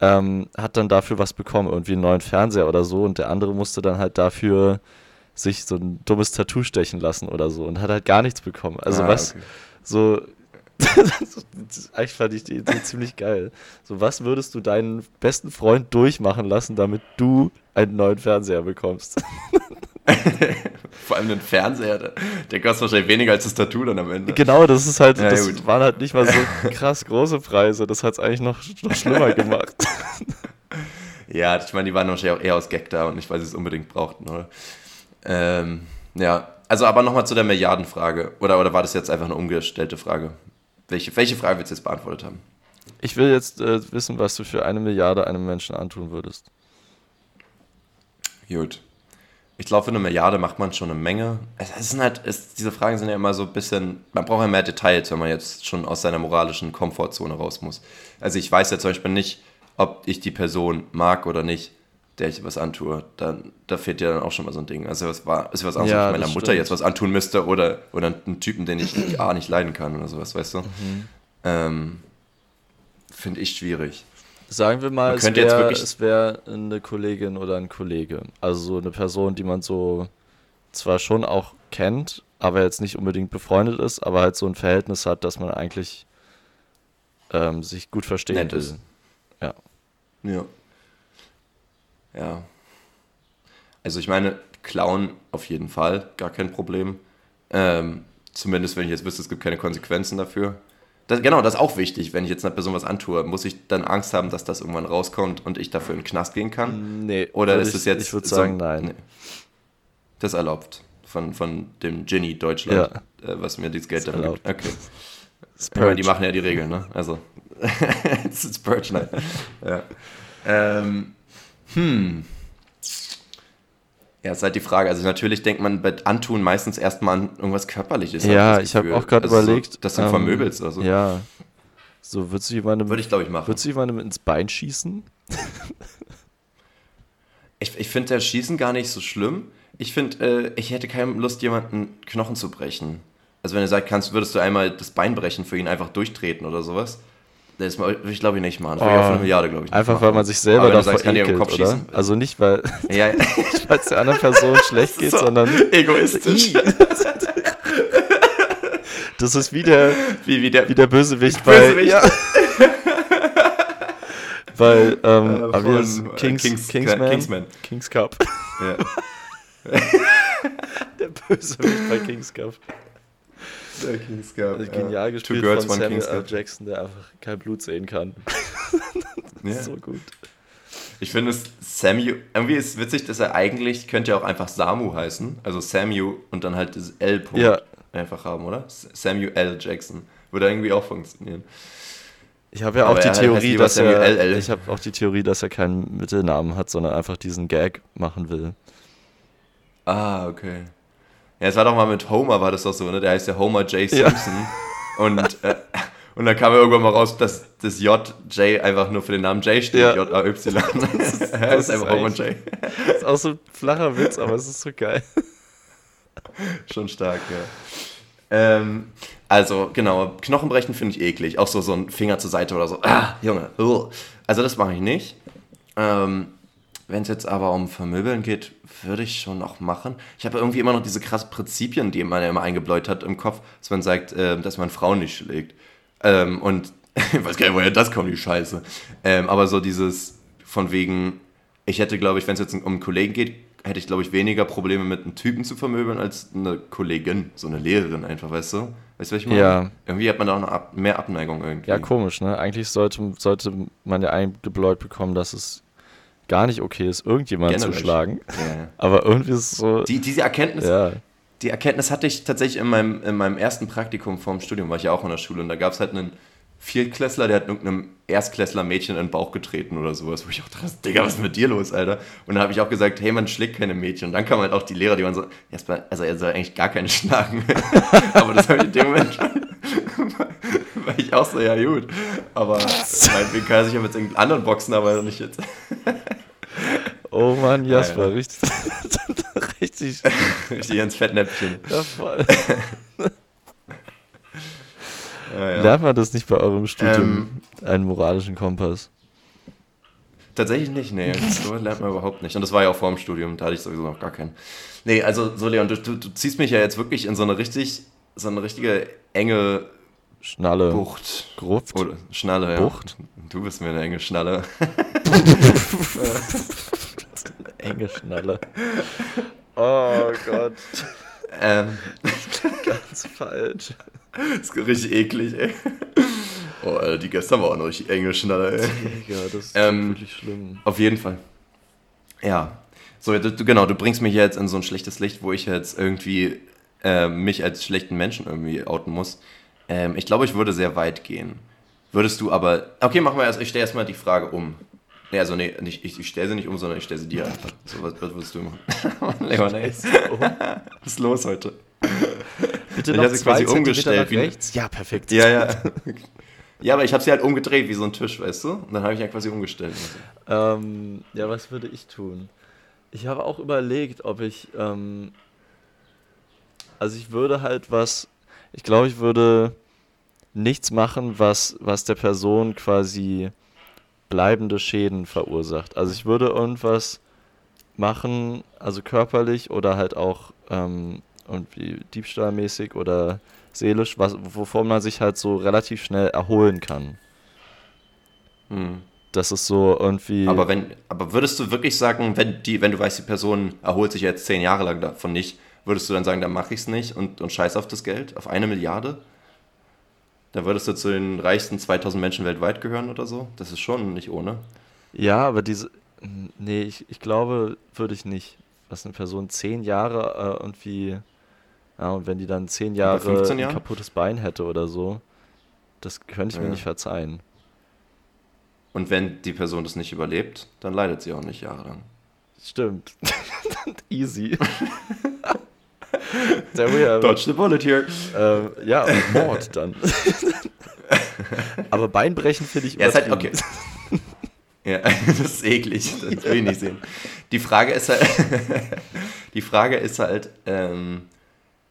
ähm, hat dann dafür was bekommen, irgendwie einen neuen Fernseher oder so und der andere musste dann halt dafür sich so ein dummes Tattoo stechen lassen oder so und hat halt gar nichts bekommen. Also Ah, was okay. so eigentlich fand ich die Idee ziemlich geil. So was würdest du deinen besten Freund durchmachen lassen, damit du einen neuen Fernseher bekommst? Vor allem den Fernseher, der, der kostet wahrscheinlich weniger als das Tattoo dann am Ende. genau, das ist halt, Ja, das gut. waren halt nicht mal so krass große Preise. Das hat es eigentlich noch, noch schlimmer gemacht. Ja, ich meine, die waren wahrscheinlich auch eher aus Gag da und nicht, weil sie es unbedingt brauchten, oder? Ähm, ja, also aber nochmal zu der Milliardenfrage. Oder, oder war das jetzt einfach eine umgestellte Frage? Welche, welche Frage willst du jetzt beantwortet haben? Ich will jetzt äh, wissen, was du für eine Milliarde einem Menschen antun würdest. Gut. Ich glaube, für eine Milliarde macht man schon eine Menge. Es, es sind halt, es, diese Fragen sind ja immer so ein bisschen, man braucht ja mehr Details, wenn man jetzt schon aus seiner moralischen Komfortzone raus muss. Also ich weiß ja zum Beispiel nicht, ob ich die Person mag oder nicht, der ich was antue. Dann, da fehlt ja dann auch schon mal so ein Ding. Also was war, ist was anderes, Ja, ob ich meiner Mutter stimmt. jetzt was antun müsste oder, oder einen Typen, den ich A nicht leiden kann oder sowas, weißt du? Mhm. Ähm, Finde ich schwierig. Sagen wir mal, es wäre wär eine Kollegin oder ein Kollege. Also so eine Person, die man so zwar schon auch kennt, aber jetzt nicht unbedingt befreundet ist, aber halt so ein Verhältnis hat, dass man eigentlich ähm, sich gut verstehen Nett will. ist. Ja. Ja. Ja. Also ich meine, klauen auf jeden Fall, gar kein Problem. Ähm, zumindest wenn ich jetzt wüsste, es gibt keine Konsequenzen dafür. Das, genau, das ist auch wichtig. Wenn ich jetzt einer Person was antue, muss ich dann Angst haben, dass das irgendwann rauskommt und ich dafür in den Knast gehen kann? Nee, Oder ist ich, es jetzt. Ich würde so- sagen, nein. Nee. Das ist erlaubt. Von, von dem Ginny Deutschland, äh, was mir dieses Geld dafür gibt. erlaubt. Okay. Meine, die machen ja die Regeln, ne? Also. Es ist Purge Night. Ja. Ähm, hm. Ja, ist halt die Frage. Also, natürlich denkt man bei Antun meistens erstmal an irgendwas Körperliches. Ja, ich habe auch gerade Also so, überlegt. dass du ähm, vermöbelst oder so. Ja. So, würdest du jemandem, Würde ich, glaube ich, machen. würdest du jemandem ins Bein schießen? Ich, ich finde das Schießen gar nicht so schlimm. Ich finde, äh, ich hätte keine Lust, jemanden Knochen zu brechen. Also, wenn du sagst, kannst, würdest du einmal das Bein brechen für ihn einfach durchtreten oder sowas. Das würde ich, glaube ich, nicht machen. Das würde ich für eine Oh, Milliarde, glaube ich. Einfach machen. weil man sich selber davor sagst, ekelt, Kopf oder? schießen. Also nicht, weil Ja, ja. es der anderen Person schlecht geht, So. sondern egoistisch. das ist wie der, wie, wie der, wie der Bösewicht, Bösewicht. bei... Ja. Weil, ähm, Äh, von, äh, Kings, Kings- Kingsman? Kingsman. Kings Cup. ja. Der Bösewicht bei Kings Cup. Der Kings Cup. Also genial Two gespielt Girls, von Samuel Kings L. Cup. Jackson, der einfach kein Blut sehen kann. Ja. So gut. Ich finde es Samu, irgendwie ist witzig, dass er eigentlich könnte ja auch einfach Samu heißen. Also Samu und dann halt das L. -Punkt Ja. einfach haben, oder? Samuel L. Jackson. Würde irgendwie auch funktionieren. Ich habe ja auch die Theorie, dass er, Samuel ich habe auch die Theorie, dass er keinen Mittelnamen hat, sondern einfach diesen Gag machen will. Ah, okay. Ja, es war doch mal mit Homer, war das doch so, ne? Der heißt ja Homer J. Ja. Simpson. Und, äh, und dann kam ja irgendwann mal raus, dass das J, J einfach nur für den Namen J steht. Ja. J-A-Y. Das ist, das ist ist einfach Homer J. ist auch so ein flacher Witz, aber es ist so geil. Schon stark, ja. Ähm, also, genau, Knochenbrechen finde ich eklig. Auch so, so ein Finger zur Seite oder so. Ah, Junge. ugh. Also, das mache ich nicht. Ähm, Wenn es jetzt aber um Vermöbeln geht, würde ich schon noch machen. Ich habe irgendwie immer noch diese krassen Prinzipien, die man ja immer eingebläut hat im Kopf, dass man sagt, äh, dass man Frauen nicht schlägt. Ähm, und ich weiß gar nicht, woher das kommt, die Scheiße. Ähm, aber so dieses von wegen, ich hätte, glaube ich, wenn es jetzt um einen Kollegen geht, hätte ich, glaube ich, weniger Probleme mit einem Typen zu vermöbeln als eine Kollegin, so eine Lehrerin einfach, weißt du? Weißt du, was ich meine? Ja. Irgendwie hat man da auch noch ab, mehr Abneigung irgendwie. Ja, komisch, ne? Eigentlich sollte, sollte man ja eingebläut bekommen, dass es gar nicht okay ist, irgendjemanden zu Generell. schlagen. Ja, ja. Aber irgendwie ist es so. Die, diese Erkenntnis, ja. die Erkenntnis hatte ich tatsächlich in meinem, in meinem ersten Praktikum vorm Studium, war ich ja auch in der Schule und da gab es halt einen Viertklässler, der hat irgendeinem Erstklässler-Mädchen in den Bauch getreten oder sowas, wo ich auch dachte, Digga, was ist mit dir los, Alter? Und dann habe ich auch gesagt, hey, man schlägt keine Mädchen. Und dann kamen halt auch die Lehrer, die waren so, erstmal, also er soll eigentlich gar keine schlagen. Aber das habe ich in dem Moment, war ich auch so, ja gut. Aber meinetwegen kann er sich ja mit irgendeinem anderen boxen, aber nicht jetzt. Oh Mann, Jasper, ja. richtig. richtig. Richtig ins Fettnäpfchen. Ja, voll. Ja, ja. Lernt man das nicht bei eurem Studium, Ähm. einen moralischen Kompass? Tatsächlich nicht, nee. So lernt man überhaupt nicht. Und das war ja auch vor dem Studium, da hatte ich sowieso noch gar keinen. Nee, also so Leon, du, du, du ziehst mich ja jetzt wirklich in so eine richtig, so eine richtige enge Schnalle. Bucht. Gruft. Oder Schnalle, ja. Bucht? Du bist mir eine enge Schnalle. Enge Schnalle. Oh Gott, ähm, ganz falsch. das ist richtig eklig, ey. Oh, Alter, die gestern war auch eine richtig Schnalle, ey. Digga, das ist Ähm, wirklich schlimm. Auf jeden Fall. Ja. So, du, genau, du bringst mich jetzt in so ein schlechtes Licht, wo ich jetzt irgendwie äh, mich als schlechten Menschen irgendwie outen muss. Ähm, ich glaube, ich würde sehr weit gehen. Würdest du aber. Okay, machen wir erst. Ich stelle erstmal die Frage um. Nee, also nee, nicht, ich, ich stelle sie nicht um, sondern ich stelle sie dir einfach. So, was, was würdest du machen? Leon, ey. Was ist los heute? Bitte ich noch hab sie quasi umgestellt, wie- rechts? Ja, perfekt. Ja, ja. Ja, aber ich habe sie halt umgedreht wie so ein Tisch, weißt du? Und dann habe ich ja quasi umgestellt. Ähm, ja, was würde ich tun? Ich habe auch überlegt, ob ich, ähm, also ich würde halt was, ich glaube, ich würde nichts machen, was, was der Person quasi bleibende Schäden verursacht. Also ich würde irgendwas machen, also körperlich oder halt auch ähm, irgendwie diebstahlmäßig oder seelisch, was, wovon man sich halt so relativ schnell erholen kann. Das ist so irgendwie. Aber wenn, aber würdest du wirklich sagen, wenn die, wenn du weißt, die Person erholt sich jetzt zehn Jahre lang davon nicht, würdest du dann sagen, dann mache ich es nicht und, und scheiß auf das Geld, auf eine Milliarde? Dann würdest du zu den reichsten 2000 Menschen weltweit gehören oder so? Das ist schon nicht ohne. Ja, aber diese. Nee, ich, ich glaube, würde ich nicht. Was eine Person zehn Jahre äh, irgendwie. Ja, und wenn die dann zehn Jahre 15 ein kaputtes Bein hätte oder so, das könnte ich mir Ja. nicht verzeihen. Und wenn die Person das nicht überlebt, dann leidet sie auch nicht jahrelang. Stimmt. Easy. There we it. Dodge the bullet here. Ähm, ja, und Mord dann. aber Beinbrechen finde ich Ja, ist halt, okay. Ja, das ist eklig. Das will ich nicht sehen. Die Frage ist halt, die Frage ist halt, ähm,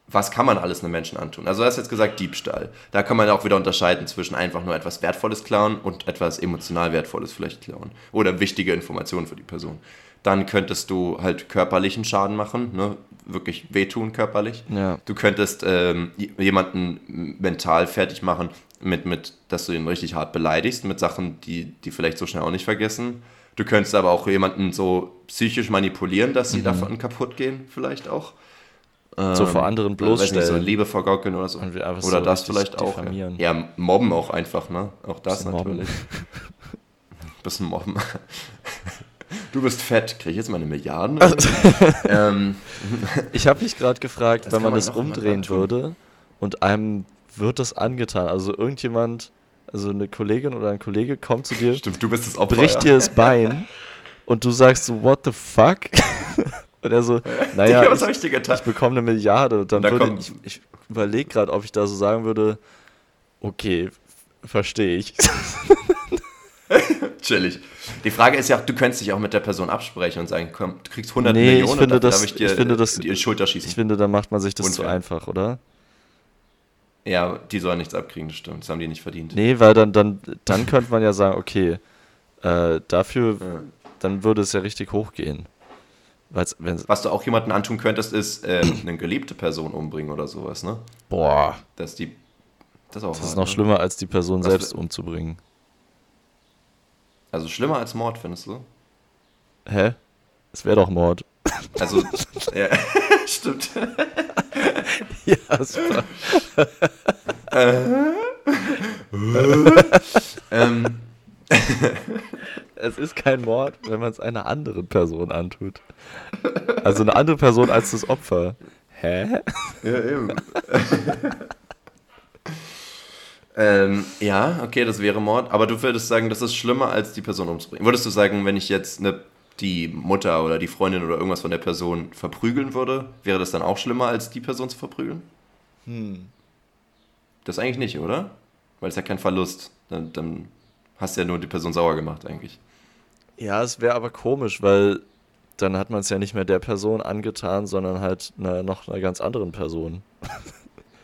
was kann man alles einem Menschen antun? Also du hast jetzt gesagt Diebstahl. Da kann man auch wieder unterscheiden zwischen einfach nur etwas Wertvolles klauen und etwas emotional Wertvolles vielleicht klauen. Oder wichtige Informationen für die Person. Dann könntest du halt körperlichen Schaden machen, ne? wirklich wehtun körperlich. Ja. Du könntest ähm, jemanden mental fertig machen, mit, mit, dass du ihn richtig hart beleidigst, mit Sachen, die, die vielleicht so schnell auch nicht vergessen. Du könntest aber auch jemanden so psychisch manipulieren, dass sie davon kaputt gehen, vielleicht auch. So vor anderen Weiß nicht, so bloßstellen. Liebe vergaukeln oder so. Oder so das vielleicht auch. Ja. diffamieren. ja, mobben auch einfach, ne? Auch das Bisschen mobben. natürlich. Bisschen mobben. Du bist fett, krieg ich jetzt meine Milliarden? ähm, Ich habe mich gerade gefragt, Das wenn man man das umdrehen würde und einem wird das angetan. Also irgendjemand, also eine Kollegin oder ein Kollege kommt zu dir, stimmt, du bist das Opfer. bricht ja. dir das Bein und du sagst so, what the fuck? Und er so, naja, Digga, was ich, ich dir getan? ich bekomme eine Milliarde. Und dann Da würde ich, ich überlege gerade, ob ich da so sagen würde, okay, verstehe ich. Chillig. Die Frage ist ja, du könntest dich auch mit der Person absprechen und sagen, komm, du kriegst 100 Nee, ich Millionen finde und dafür das- darf ich dir ich finde das- die Schulter schießen. Ich finde, da macht man sich das zu Unfair. einfach, oder? ja, die sollen nichts abkriegen, das stimmt. Das haben die nicht verdient. Nee, weil dann, dann, dann könnte man ja sagen, okay, äh, dafür, Ja. dann würde es ja richtig hochgehen. Weil's, Was du auch jemanden antun könntest, ist äh, eine geliebte Person umbringen oder sowas, ne? boah, Dass die. Das ist auch das ist hart, noch ne? schlimmer, als die Person Was selbst umzubringen. Also schlimmer als Mord, findest du? Hä? Es wäre doch Mord. Also, ja, stimmt. ja, super. ähm, Es ist kein Mord, wenn man es einer anderen Person antut. Also eine andere Person als das Opfer. Hä? Ja, eben. Ähm, ja, okay, das wäre Mord. Aber du würdest sagen, das ist schlimmer, als die Person umzubringen. Würdest du sagen, wenn ich jetzt eine, die Mutter oder die Freundin oder irgendwas von der Person verprügeln würde, wäre das dann auch schlimmer, als die Person zu verprügeln? Hm. Das eigentlich nicht, oder? Weil es ja kein Verlust. Dann, dann hast du ja nur die Person sauer gemacht, eigentlich. Ja, es wäre aber komisch, weil dann hat man es ja nicht mehr der Person angetan, sondern halt einer, noch einer ganz anderen Person.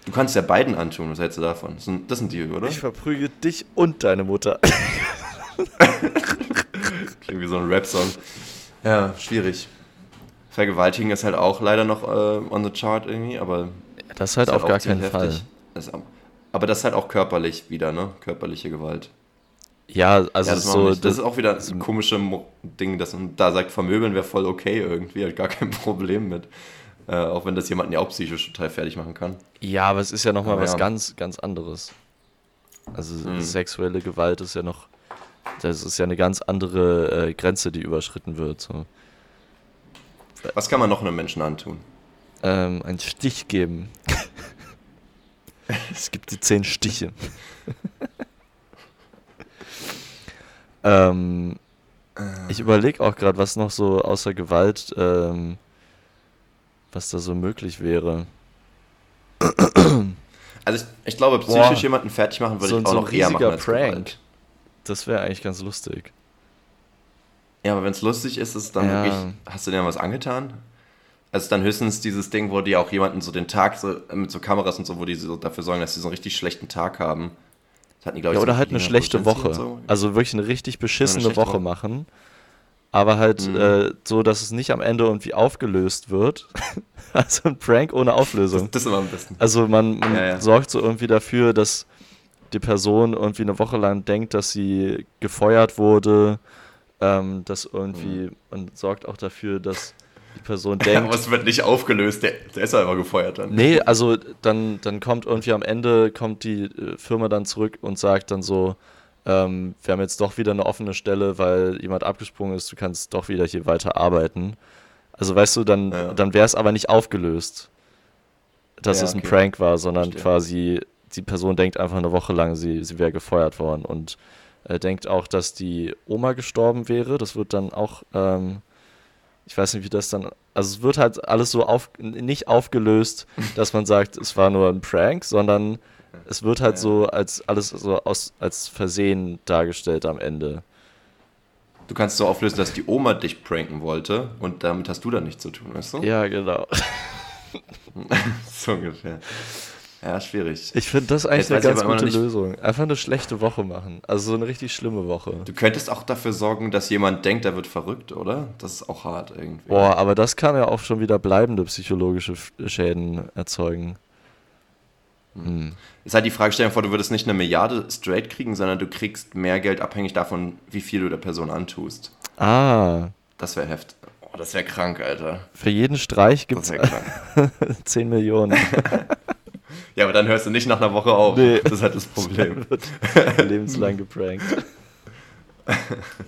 Du kannst ja beiden antun, was hältst du davon? Das sind, das sind die, oder? Ich verprüge dich und deine Mutter. Klingt wie so ein Rap-Song. Ja, schwierig. Vergewaltigen ist halt auch leider noch äh, on the chart irgendwie, aber Das ist halt ist auf auch gar keinen Fall. Das aber das ist halt auch körperlich wieder, ne? Körperliche Gewalt. Ja, also ja, das, so, so, das ist auch wieder so ein komisches Ding, dass man da sagt, vermöbeln wäre voll okay irgendwie, hat gar kein Problem mit. Äh, auch wenn das jemanden ja auch psychisch total fertig machen kann. Ja, aber es ist ja nochmal was ja. ganz, ganz anderes. Also Mhm. sexuelle Gewalt ist ja noch, das ist ja eine ganz andere äh, Grenze, die überschritten wird. So. Was kann man noch einem Menschen antun? Ähm, einen Stich geben. es gibt die zehn Stiche. ähm, ich überlege auch gerade, was noch so außer Gewalt, ähm, was da so möglich wäre. Also ich, ich glaube, psychisch Boah. jemanden fertig machen würde So, ich auch so noch eher machen als Prank. Gewalt. Das wäre eigentlich ganz lustig. Ja, aber wenn es lustig ist, ist dann Ja. wirklich, hast du dir was angetan? Also dann höchstens dieses Ding, wo die auch jemanden so den Tag so äh, mit so Kameras und so, wo die so dafür sorgen, dass sie so einen richtig schlechten Tag haben. Die, Ja, so oder mit halt eine schlechte Woche. So. Also wirklich eine richtig beschissene schlechte Woche Woche. Aber halt Mhm. äh, so, dass es nicht am Ende irgendwie aufgelöst wird. also ein Prank ohne Auflösung. Das ist immer am besten. Also man, man Ja, ja. sorgt so irgendwie dafür, dass die Person irgendwie eine Woche lang denkt, dass sie gefeuert wurde, ähm, das irgendwie Mhm. und sorgt auch dafür, dass die Person denkt, aber es wird nicht aufgelöst, der, der ist einfach gefeuert dann. Nee, also dann, dann kommt irgendwie am Ende, kommt die äh, Firma dann zurück und sagt dann so, ähm, wir haben jetzt doch wieder eine offene Stelle, weil jemand abgesprungen ist, du kannst doch wieder hier weiter arbeiten. Also weißt du, dann, Ja. dann wäre es aber nicht aufgelöst, dass Ja, es ein okay. Prank war, sondern Verstehe. quasi die Person denkt einfach eine Woche lang, sie, sie wäre gefeuert worden und äh, denkt auch, dass die Oma gestorben wäre. Das wird dann auch, ähm, ich weiß nicht, wie das dann, also es wird halt alles so auf, nicht aufgelöst, dass man sagt, es war nur ein Prank, sondern es wird halt so als alles so aus, als Versehen dargestellt am Ende. Du kannst so auflösen, dass die Oma dich pranken wollte und damit hast du dann nichts zu tun, weißt du? Ja, genau. So ungefähr. Ja, schwierig. Ich finde das eigentlich Jetzt eine ganz gute Lösung. Einfach eine schlechte Woche machen. Also so eine richtig schlimme Woche. Du könntest auch dafür sorgen, dass jemand denkt, er wird verrückt, oder? Das ist auch hart irgendwie. Boah, aber das kann ja auch schon wieder bleibende psychologische Schäden erzeugen. Hm. Ist halt die Fragestellung vor, du würdest nicht eine Milliarde straight kriegen, sondern du kriegst mehr Geld abhängig davon, wie viel du der Person antust. Ah, Das wäre heftig. Oh, das wäre krank, Alter. für jeden Streich gibt Das es wäre krank. 10 Millionen. ja, aber dann hörst du nicht nach einer Woche auf. Nee. Das ist halt das Problem. Lebenslang geprankt.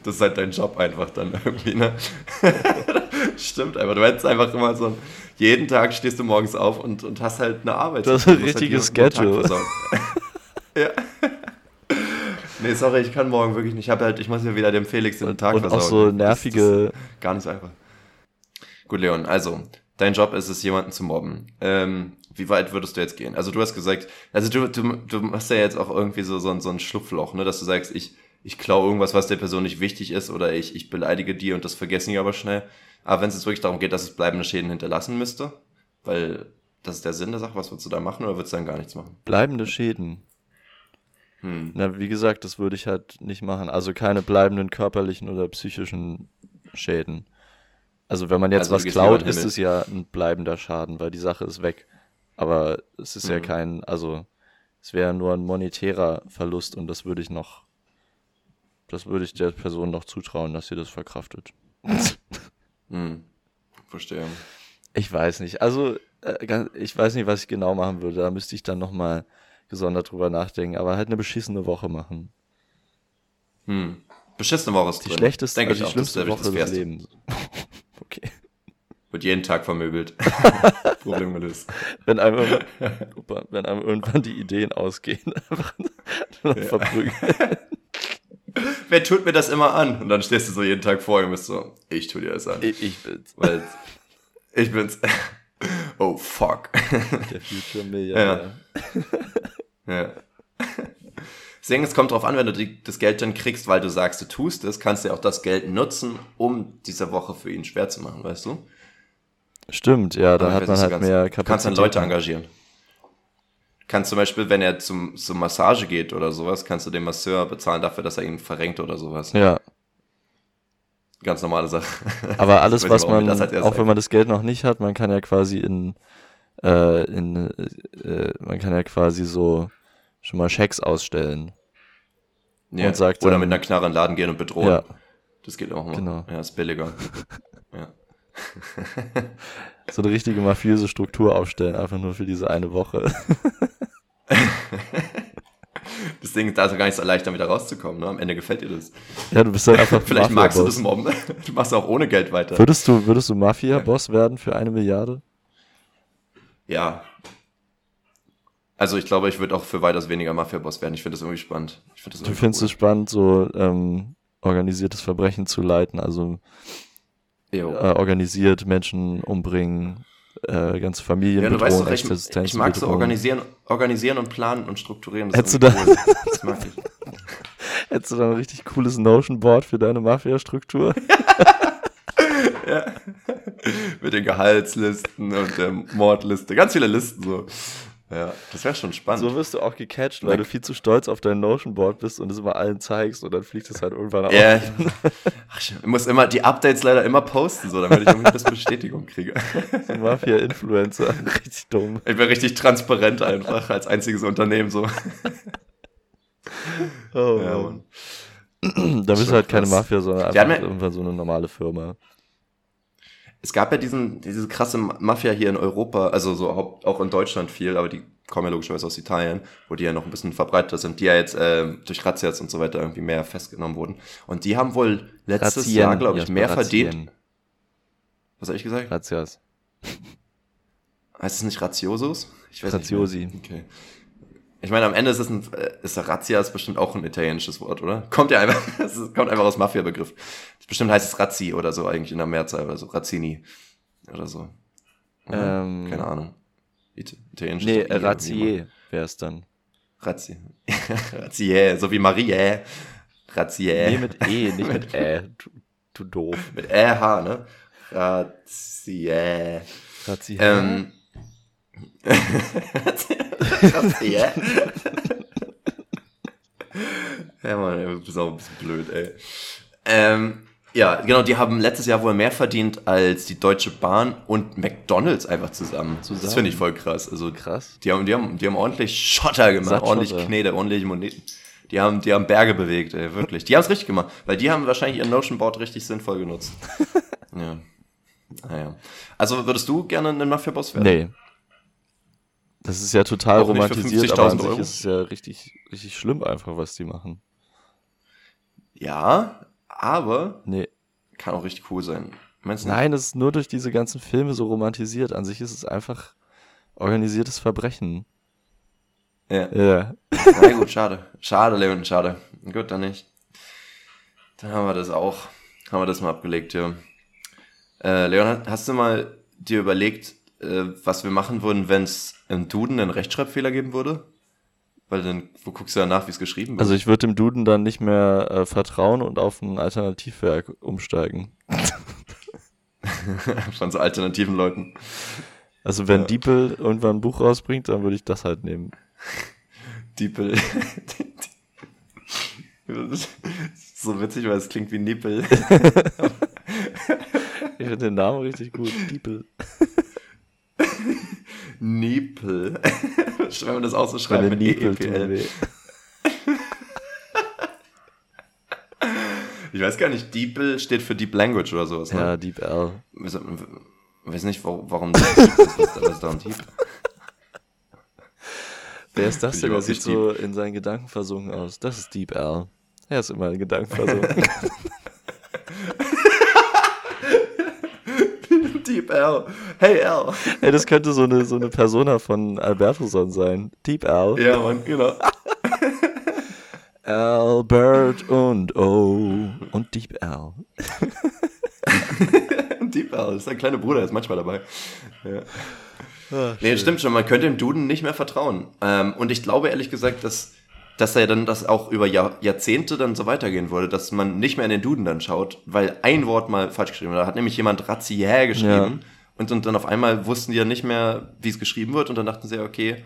Das ist halt dein Job einfach dann irgendwie, ne? Stimmt einfach. Du hättest einfach immer so, ein- jeden Tag stehst du morgens auf und, und hast halt eine Arbeit. Das ist ein musst richtiges Tag Schedule. ja. Nee, sorry, ich kann morgen wirklich nicht. Ich habe halt, ich muss ja wieder dem Felix den Tag Und auch versorgen. so Das- nervige. Gar nicht so einfach. Gut, Leon, also, dein Job ist es, jemanden zu mobben. Ähm, wie weit würdest du jetzt gehen? Also du hast gesagt, also du, du, du machst ja jetzt auch irgendwie so, so, ein- so ein Schlupfloch, ne, dass du sagst, ich, ich klaue irgendwas, was der Person nicht wichtig ist, oder ich, ich beleidige die und das vergessen die aber schnell. Aber wenn es jetzt wirklich darum geht, dass es bleibende Schäden hinterlassen müsste, weil das ist der Sinn der Sache, was würdest du da machen oder würdest du dann gar nichts machen? Bleibende Schäden. Hm. Na, wie gesagt, das würde ich halt nicht machen. Also keine bleibenden körperlichen oder psychischen Schäden. Also wenn man jetzt Also was klaut, ist es ja ein bleibender Schaden, weil die Sache ist weg. Aber es ist ja Mhm. kein, also es wäre nur ein monetärer Verlust und das würde ich noch, das würde ich der Person noch zutrauen, dass sie das verkraftet. Hm. Verstehe. Ich weiß nicht. Also, äh, ich weiß nicht, was ich genau machen würde. Da müsste ich dann nochmal gesondert drüber nachdenken. Aber halt eine beschissene Woche machen. Hm. Beschissene Woche ist Die drin. schlechteste, Denke also ich die auch, schlimmste Woche des. Lebens. okay. Wird jeden Tag vermöbelt. Problem gelöst. Wenn einem, wenn einem irgendwann die Ideen ausgehen, einfach noch verprügeln. Wer tut mir das immer an? Und dann stehst du so jeden Tag vor ihm und bist so, ich tu dir das an. Ich, ich bin's. Weil ich bin's. Oh fuck. Der Future Milliardär. Ja. Deswegen, es kommt drauf an, wenn du die, das Geld dann kriegst, weil du sagst, du tust es, kannst du ja auch das Geld nutzen, um diese Woche für ihn schwer zu machen, weißt du? Stimmt, ja, dann Aber hat man halt mehr Kapazität. kannst dann Leute engagieren. Kannst zum Beispiel, wenn er zum, zum Massage geht oder sowas, kannst du dem Masseur bezahlen dafür, dass er ihn verrenkt oder sowas. Ja, Ganz normale Sache. aber alles, was man, erstes auch wenn man das Geld noch nicht hat, man kann ja quasi in, äh, in, äh, man kann ja quasi so schon mal Schecks ausstellen. Ja. und sagt Oder dann- mit einer Knarre in den Laden gehen und bedrohen. Ja, Das geht auch mal. Genau. Ja, ist billiger. ja. so eine richtige mafiöse Struktur aufstellen, einfach nur für diese eine Woche. Das Ding ist also gar nicht so leicht, da wieder rauszukommen. Ne? Am Ende gefällt dir das. ja, du bist dann einfach Vielleicht magst du das mobben. Du machst auch ohne Geld weiter. Würdest du, würdest du Mafia-Boss werden für eine Milliarde? Ja. Also ich glaube, ich würde auch für weitaus weniger Mafia-Boss werden. Ich finde das irgendwie spannend. Ich find das Du irgendwie findest cool. es spannend, so ähm, organisiertes Verbrechen zu leiten, also. Äh, organisiert Menschen umbringen, äh, ganze Familien Ja, du bedrohen, weißt doch, ich, Existenz ich mag so organisieren, organisieren und planen und strukturieren. Hättest ist du irgendwie cool. Das mag ich. Hättest du dann ein richtig cooles Notion-Board für deine Mafia-Struktur? Mit den Gehaltslisten und der Mordliste. Ganz viele Listen so. Ja, das wäre schon spannend. So wirst du auch gecatcht, weil Na- du viel zu stolz auf dein Notion-Board bist und es immer allen zeigst und dann fliegt es halt irgendwann auf. Ja, Ach, ich muss immer die Updates leider immer posten, so, damit ich irgendwie das Bestätigung kriege. So Mafia-Influencer, richtig dumm. Ich bin richtig transparent einfach als einziges Unternehmen so. Oh, Ja, Mann. Da bist du halt keine krass. Mafia, sondern einfach irgendwann so eine normale Firma. Es gab ja diesen, diese krasse Mafia hier in Europa, also so auch in Deutschland viel, aber die kommen ja logischerweise aus Italien, wo die ja noch ein bisschen verbreiteter sind, die ja jetzt ähm, durch Razzias und so weiter irgendwie mehr festgenommen wurden. Und die haben wohl letztes Razzien, Jahr, glaube ich, mehr Razzien. verdient. Was habe ich gesagt? Razzias. Heißt es nicht Raziosus? Ich weiß Raziosi. nicht. mehr. Okay. Ich meine, am Ende ist es ein, äh, ist Razzia ist bestimmt auch ein italienisches Wort, oder? Kommt ja einfach, es kommt einfach aus Mafia-Begriff. Bestimmt heißt es Razzi oder so eigentlich in der Mehrzahl oder so. Razzini oder so. Oder? Ähm, Keine Ahnung. It Italienisch Nee, Razzier wäre es dann. Razzi. Razzier, so wie Marie. Razzier. Nee, mit E, nicht mit Ä. Du, du doof. Mit RH, ne? Razzier. Razzier. Ähm. Razzier. ja, Mann, ey, du bist auch ein bisschen blöd, ey. Ähm, ja, genau, die haben letztes Jahr wohl mehr verdient als die Deutsche Bahn und McDonalds einfach zusammen. Das Zusammen? finde ich voll krass. Also, Krass. die haben, die haben, die haben ordentlich Schotter gemacht, Satt ordentlich Schotter. Knete, ordentlich Moneten. Die haben, die haben Berge bewegt, ey, wirklich. Die haben es richtig gemacht, weil die haben wahrscheinlich ihren Notion-Board richtig sinnvoll genutzt. ja. Naja. Also würdest du gerne ein Mafia-Boss werden? Nee. Das ist ja total Auch nicht romantisiert, aber an 50.000 sich Euro? ist es ja richtig, richtig schlimm einfach, was die machen. Ja, aber Nee. kann auch richtig cool sein. Meinst du? Nein, es ist nur durch diese ganzen Filme so romantisiert. An sich ist es einfach organisiertes Verbrechen. Ja. Ja. Na gut, schade. Schade, Leon, schade. Gut, dann nicht. Dann haben wir das auch. Haben wir das mal abgelegt, ja. Äh, Leon, hast du mal dir überlegt, äh, was wir machen würden, wenn es im Duden einen Rechtschreibfehler geben würde? Weil dann, wo guckst du ja nach, wie es geschrieben wird? Also ich würde dem Duden dann nicht mehr äh, vertrauen und auf ein Alternativwerk umsteigen. Von so alternativen Leuten. Also wenn Ja. Diepel irgendwann ein Buch rausbringt, dann würde ich das halt nehmen. Diepel. So witzig, weil es klingt wie Nippel. Ich finde den Namen richtig gut. Diepel. Niepel. Wenn man das auch so schreibt mit E Niepel tun EEPL. weh. Ich weiß gar nicht, Diepel steht für Deep Language oder sowas. Ja, Ne? Deep L. Ich weiß nicht, warum, das ist. Ist daran Deep? Wer ist das denn? Der sieht so in seinen Gedanken versunken aus. Das ist Deep L. Er ist immer in Gedanken versunken. Deep L. Hey L. Ey, das könnte so eine, so eine Persona von Albertoson sein. Deep L. Ja, Mann, genau. Albert und O und Deep L. Deep L ist ein kleiner Bruder, ist manchmal dabei. Ja. Ah, Nee, stimmt schon, man könnte dem Duden nicht mehr vertrauen. Ähm, und ich glaube ehrlich gesagt, dass, dass er dann das auch über Jahr, Jahrzehnte dann so weitergehen würde, dass man nicht mehr in den Duden dann schaut, weil ein Wort mal falsch geschrieben wurde. Da hat nämlich jemand Razzier geschrieben Ja. und, und dann auf einmal wussten die ja nicht mehr, wie es geschrieben wird und dann dachten sie, ja, okay,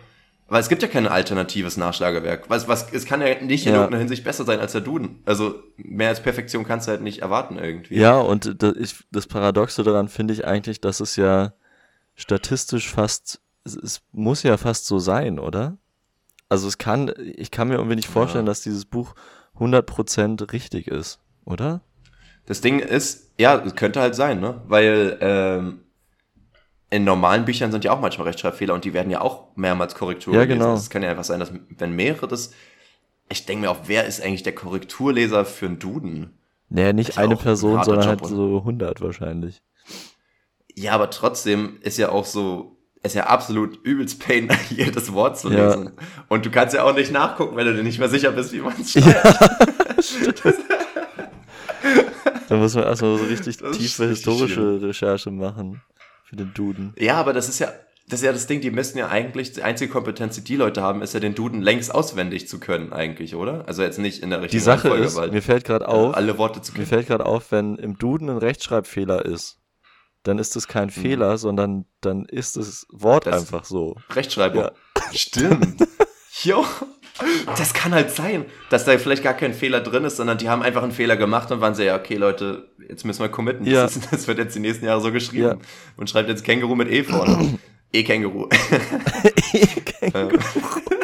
weil es gibt ja kein alternatives Nachschlagewerk. Was, was, es kann ja nicht in Ja. irgendeiner Hinsicht besser sein als der Duden. Also mehr als Perfektion kannst du halt nicht erwarten irgendwie. Ja, und das, ich, das Paradoxe daran finde ich eigentlich, dass es ja statistisch fast, es, es muss ja fast so sein, oder? Also es kann, ich kann mir irgendwie nicht vorstellen, Ja. dass dieses Buch 100% richtig ist, oder? Das Ding ist, ja, es könnte halt sein, ne? Weil ähm, in normalen Büchern sind ja auch manchmal Rechtschreibfehler und die werden ja auch mehrmals Korrektur Ja, genau. Es kann ja einfach sein, dass wenn mehrere das. Ich denke mir auch, wer ist eigentlich der Korrekturleser für einen Duden? Naja, nicht eine ein Person, harter sondern Job, halt so 100 wahrscheinlich. Ja, aber trotzdem ist ja auch so, ist ja absolut übelst Pain, jedes Wort zu Ja. lesen. Und du kannst ja auch nicht nachgucken, wenn du dir nicht mehr sicher bist, wie man es schreibt. Da muss man erstmal so richtig Das tiefe historische Recherche machen für den Duden. Ja, aber das ist ja, das ist ja das Ding, die müssen ja eigentlich, die einzige Kompetenz, die die Leute haben, ist ja den Duden längst auswendig zu können eigentlich, oder? Also jetzt nicht in der Die richtigen Sache Reihenfolge, ist, weil, mir fällt gerade äh, auf, alle Worte zu mir können. fällt gerade auf, wenn im Duden ein Rechtschreibfehler ist, dann ist es kein Fehler, sondern dann ist das Wort Mhm. Das- einfach so. Rechtschreibung. Ja. Stimmt. Jo. Das kann halt sein, dass da vielleicht gar kein Fehler drin ist, sondern die haben einfach einen Fehler gemacht und waren so, ja, okay, Leute, jetzt müssen wir committen. Ja. Das, ist, das wird jetzt die nächsten Jahre so geschrieben. Ja. Und schreibt jetzt Känguru mit E vorne. E-Känguru.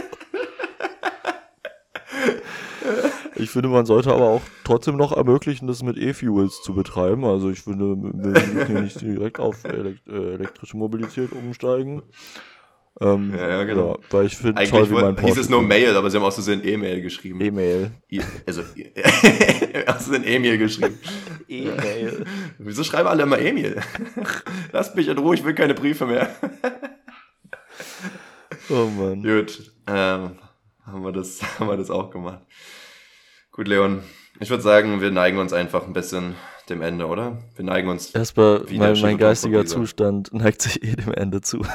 Ich finde, man sollte aber auch trotzdem noch ermöglichen, das mit E-Fuels zu betreiben. Also ich finde, wir müssen hier nicht direkt auf elekt äh, elektrische Mobilität umsteigen. Ähm, Ja, ja, genau. ja, weil ich finde Eigentlich toll, wie mein hieß es nur Mail, aber sie haben auch so ein E-Mail geschrieben. E-Mail. I- also, hast du ein E-Mail geschrieben? E-Mail. Wieso schreiben alle immer Emil? Lasst mich in Ruhe, ich will keine Briefe mehr. Oh Mann. Gut, ähm, haben, wir das, haben wir das auch gemacht. Gut, Leon, ich würde sagen, wir neigen uns einfach ein bisschen dem Ende, oder? Wir neigen uns. Erstmal, mein, mein geistiger. Zustand neigt sich eh dem Ende zu.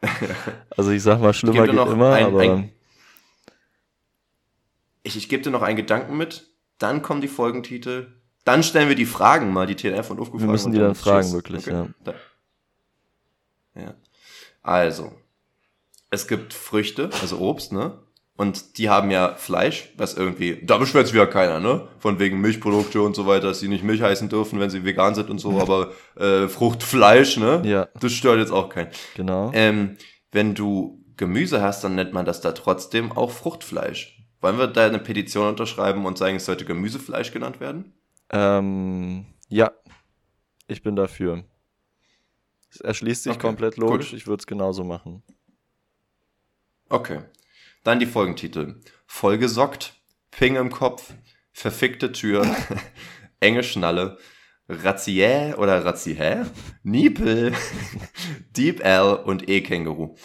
also ich sag mal, schlimmer geht noch immer, ein- aber ein- Ich, ich gebe dir noch einen Gedanken mit, dann kommen die Folgentitel, dann stellen wir die Fragen mal, die TNF und UFG Wir müssen die dann fragen, wirklich, ja. Da. ja. Also, es gibt Früchte, also Obst, ne? Und die haben ja Fleisch, was irgendwie, da beschwert sich wieder keiner, ne? Von wegen Milchprodukte und so weiter, dass sie nicht Milch heißen dürfen, wenn sie vegan sind und so, aber äh, Fruchtfleisch, ne? Ja. Das stört jetzt auch keinen. genau. Ähm, wenn du Gemüse hast, dann nennt man das da trotzdem auch Fruchtfleisch. Wollen wir da eine Petition unterschreiben und sagen, es sollte Gemüsefleisch genannt werden? Ähm, ja, ich bin dafür. Es erschließt sich Okay, komplett logisch, gut. ich würde es genauso machen. Okay. Dann die Folgentitel. Vollgesockt, Ping im Kopf, verfickte Tür, enge Schnalle, Razziä oder Razziä, Niepel, Deep L und E-Känguru.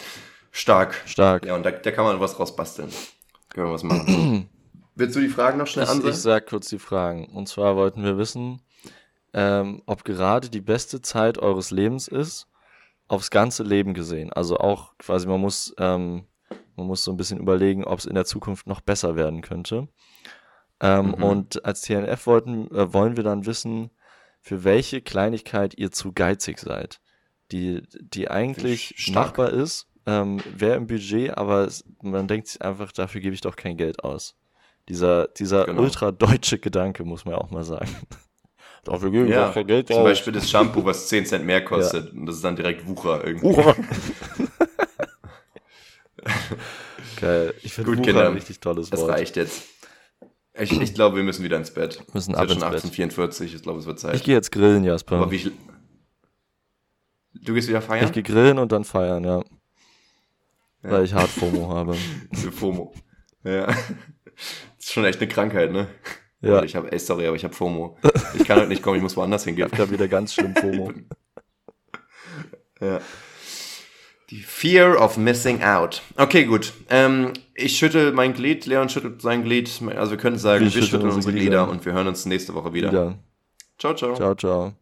Stark. Stark. Ja, und da, da kann man was rausbasteln. Können wir was machen. Willst du die Fragen noch schnell ansehen? ich sag kurz die Fragen. Und zwar wollten wir wissen, ähm, ob gerade die beste Zeit eures Lebens ist, aufs ganze Leben gesehen. Also auch quasi, man muss, ähm, man muss so ein bisschen überlegen, ob es in der Zukunft noch besser werden könnte. Ähm, Mhm. Und als TNF wollten, äh, wollen wir dann wissen, für welche Kleinigkeit ihr zu geizig seid. Die, die eigentlich machbar ist, ähm, wäre im Budget, aber es, man denkt sich einfach, dafür gebe ich doch kein Geld aus. Dieser, dieser Genau. ultra-deutsche Gedanke, muss man auch mal sagen. dafür gebe ich Ja, doch kein Geld Zum aus. Beispiel das Shampoo, was 10 Cent mehr kostet. Und das ist dann direkt Wucher irgendwie. Wucher. Geil. Ich finde Gut, Wucher Kinder. ein richtig tolles Das Wort. reicht jetzt. Ich, ich glaube, wir müssen wieder ins Bett. Müssen es ab schon ins Bett. 1844, ich glaube, es wird Zeit. Ich gehe jetzt grillen, Jasper. Aber wie Du gehst wieder feiern? Ich gehe grillen und dann feiern, ja. Ja. Weil ich hart FOMO habe. Für FOMO. Ja. Das ist schon echt eine Krankheit, ne? Ja. Ich habe, ey, sorry, aber ich habe FOMO. Ich kann heute nicht kommen, ich muss woanders hingehen. Ich habe wieder ganz schlimm FOMO. Ja. Die Fear of Missing Out. Okay, gut. Ähm, ich schüttel mein Glied, Leon schüttelt sein Glied. Also wir können sagen, Wir wir, schütteln schütteln unsere Glieder. Glieder und wir hören uns nächste Woche wieder. Wieder. Ciao, ciao. Ciao, ciao.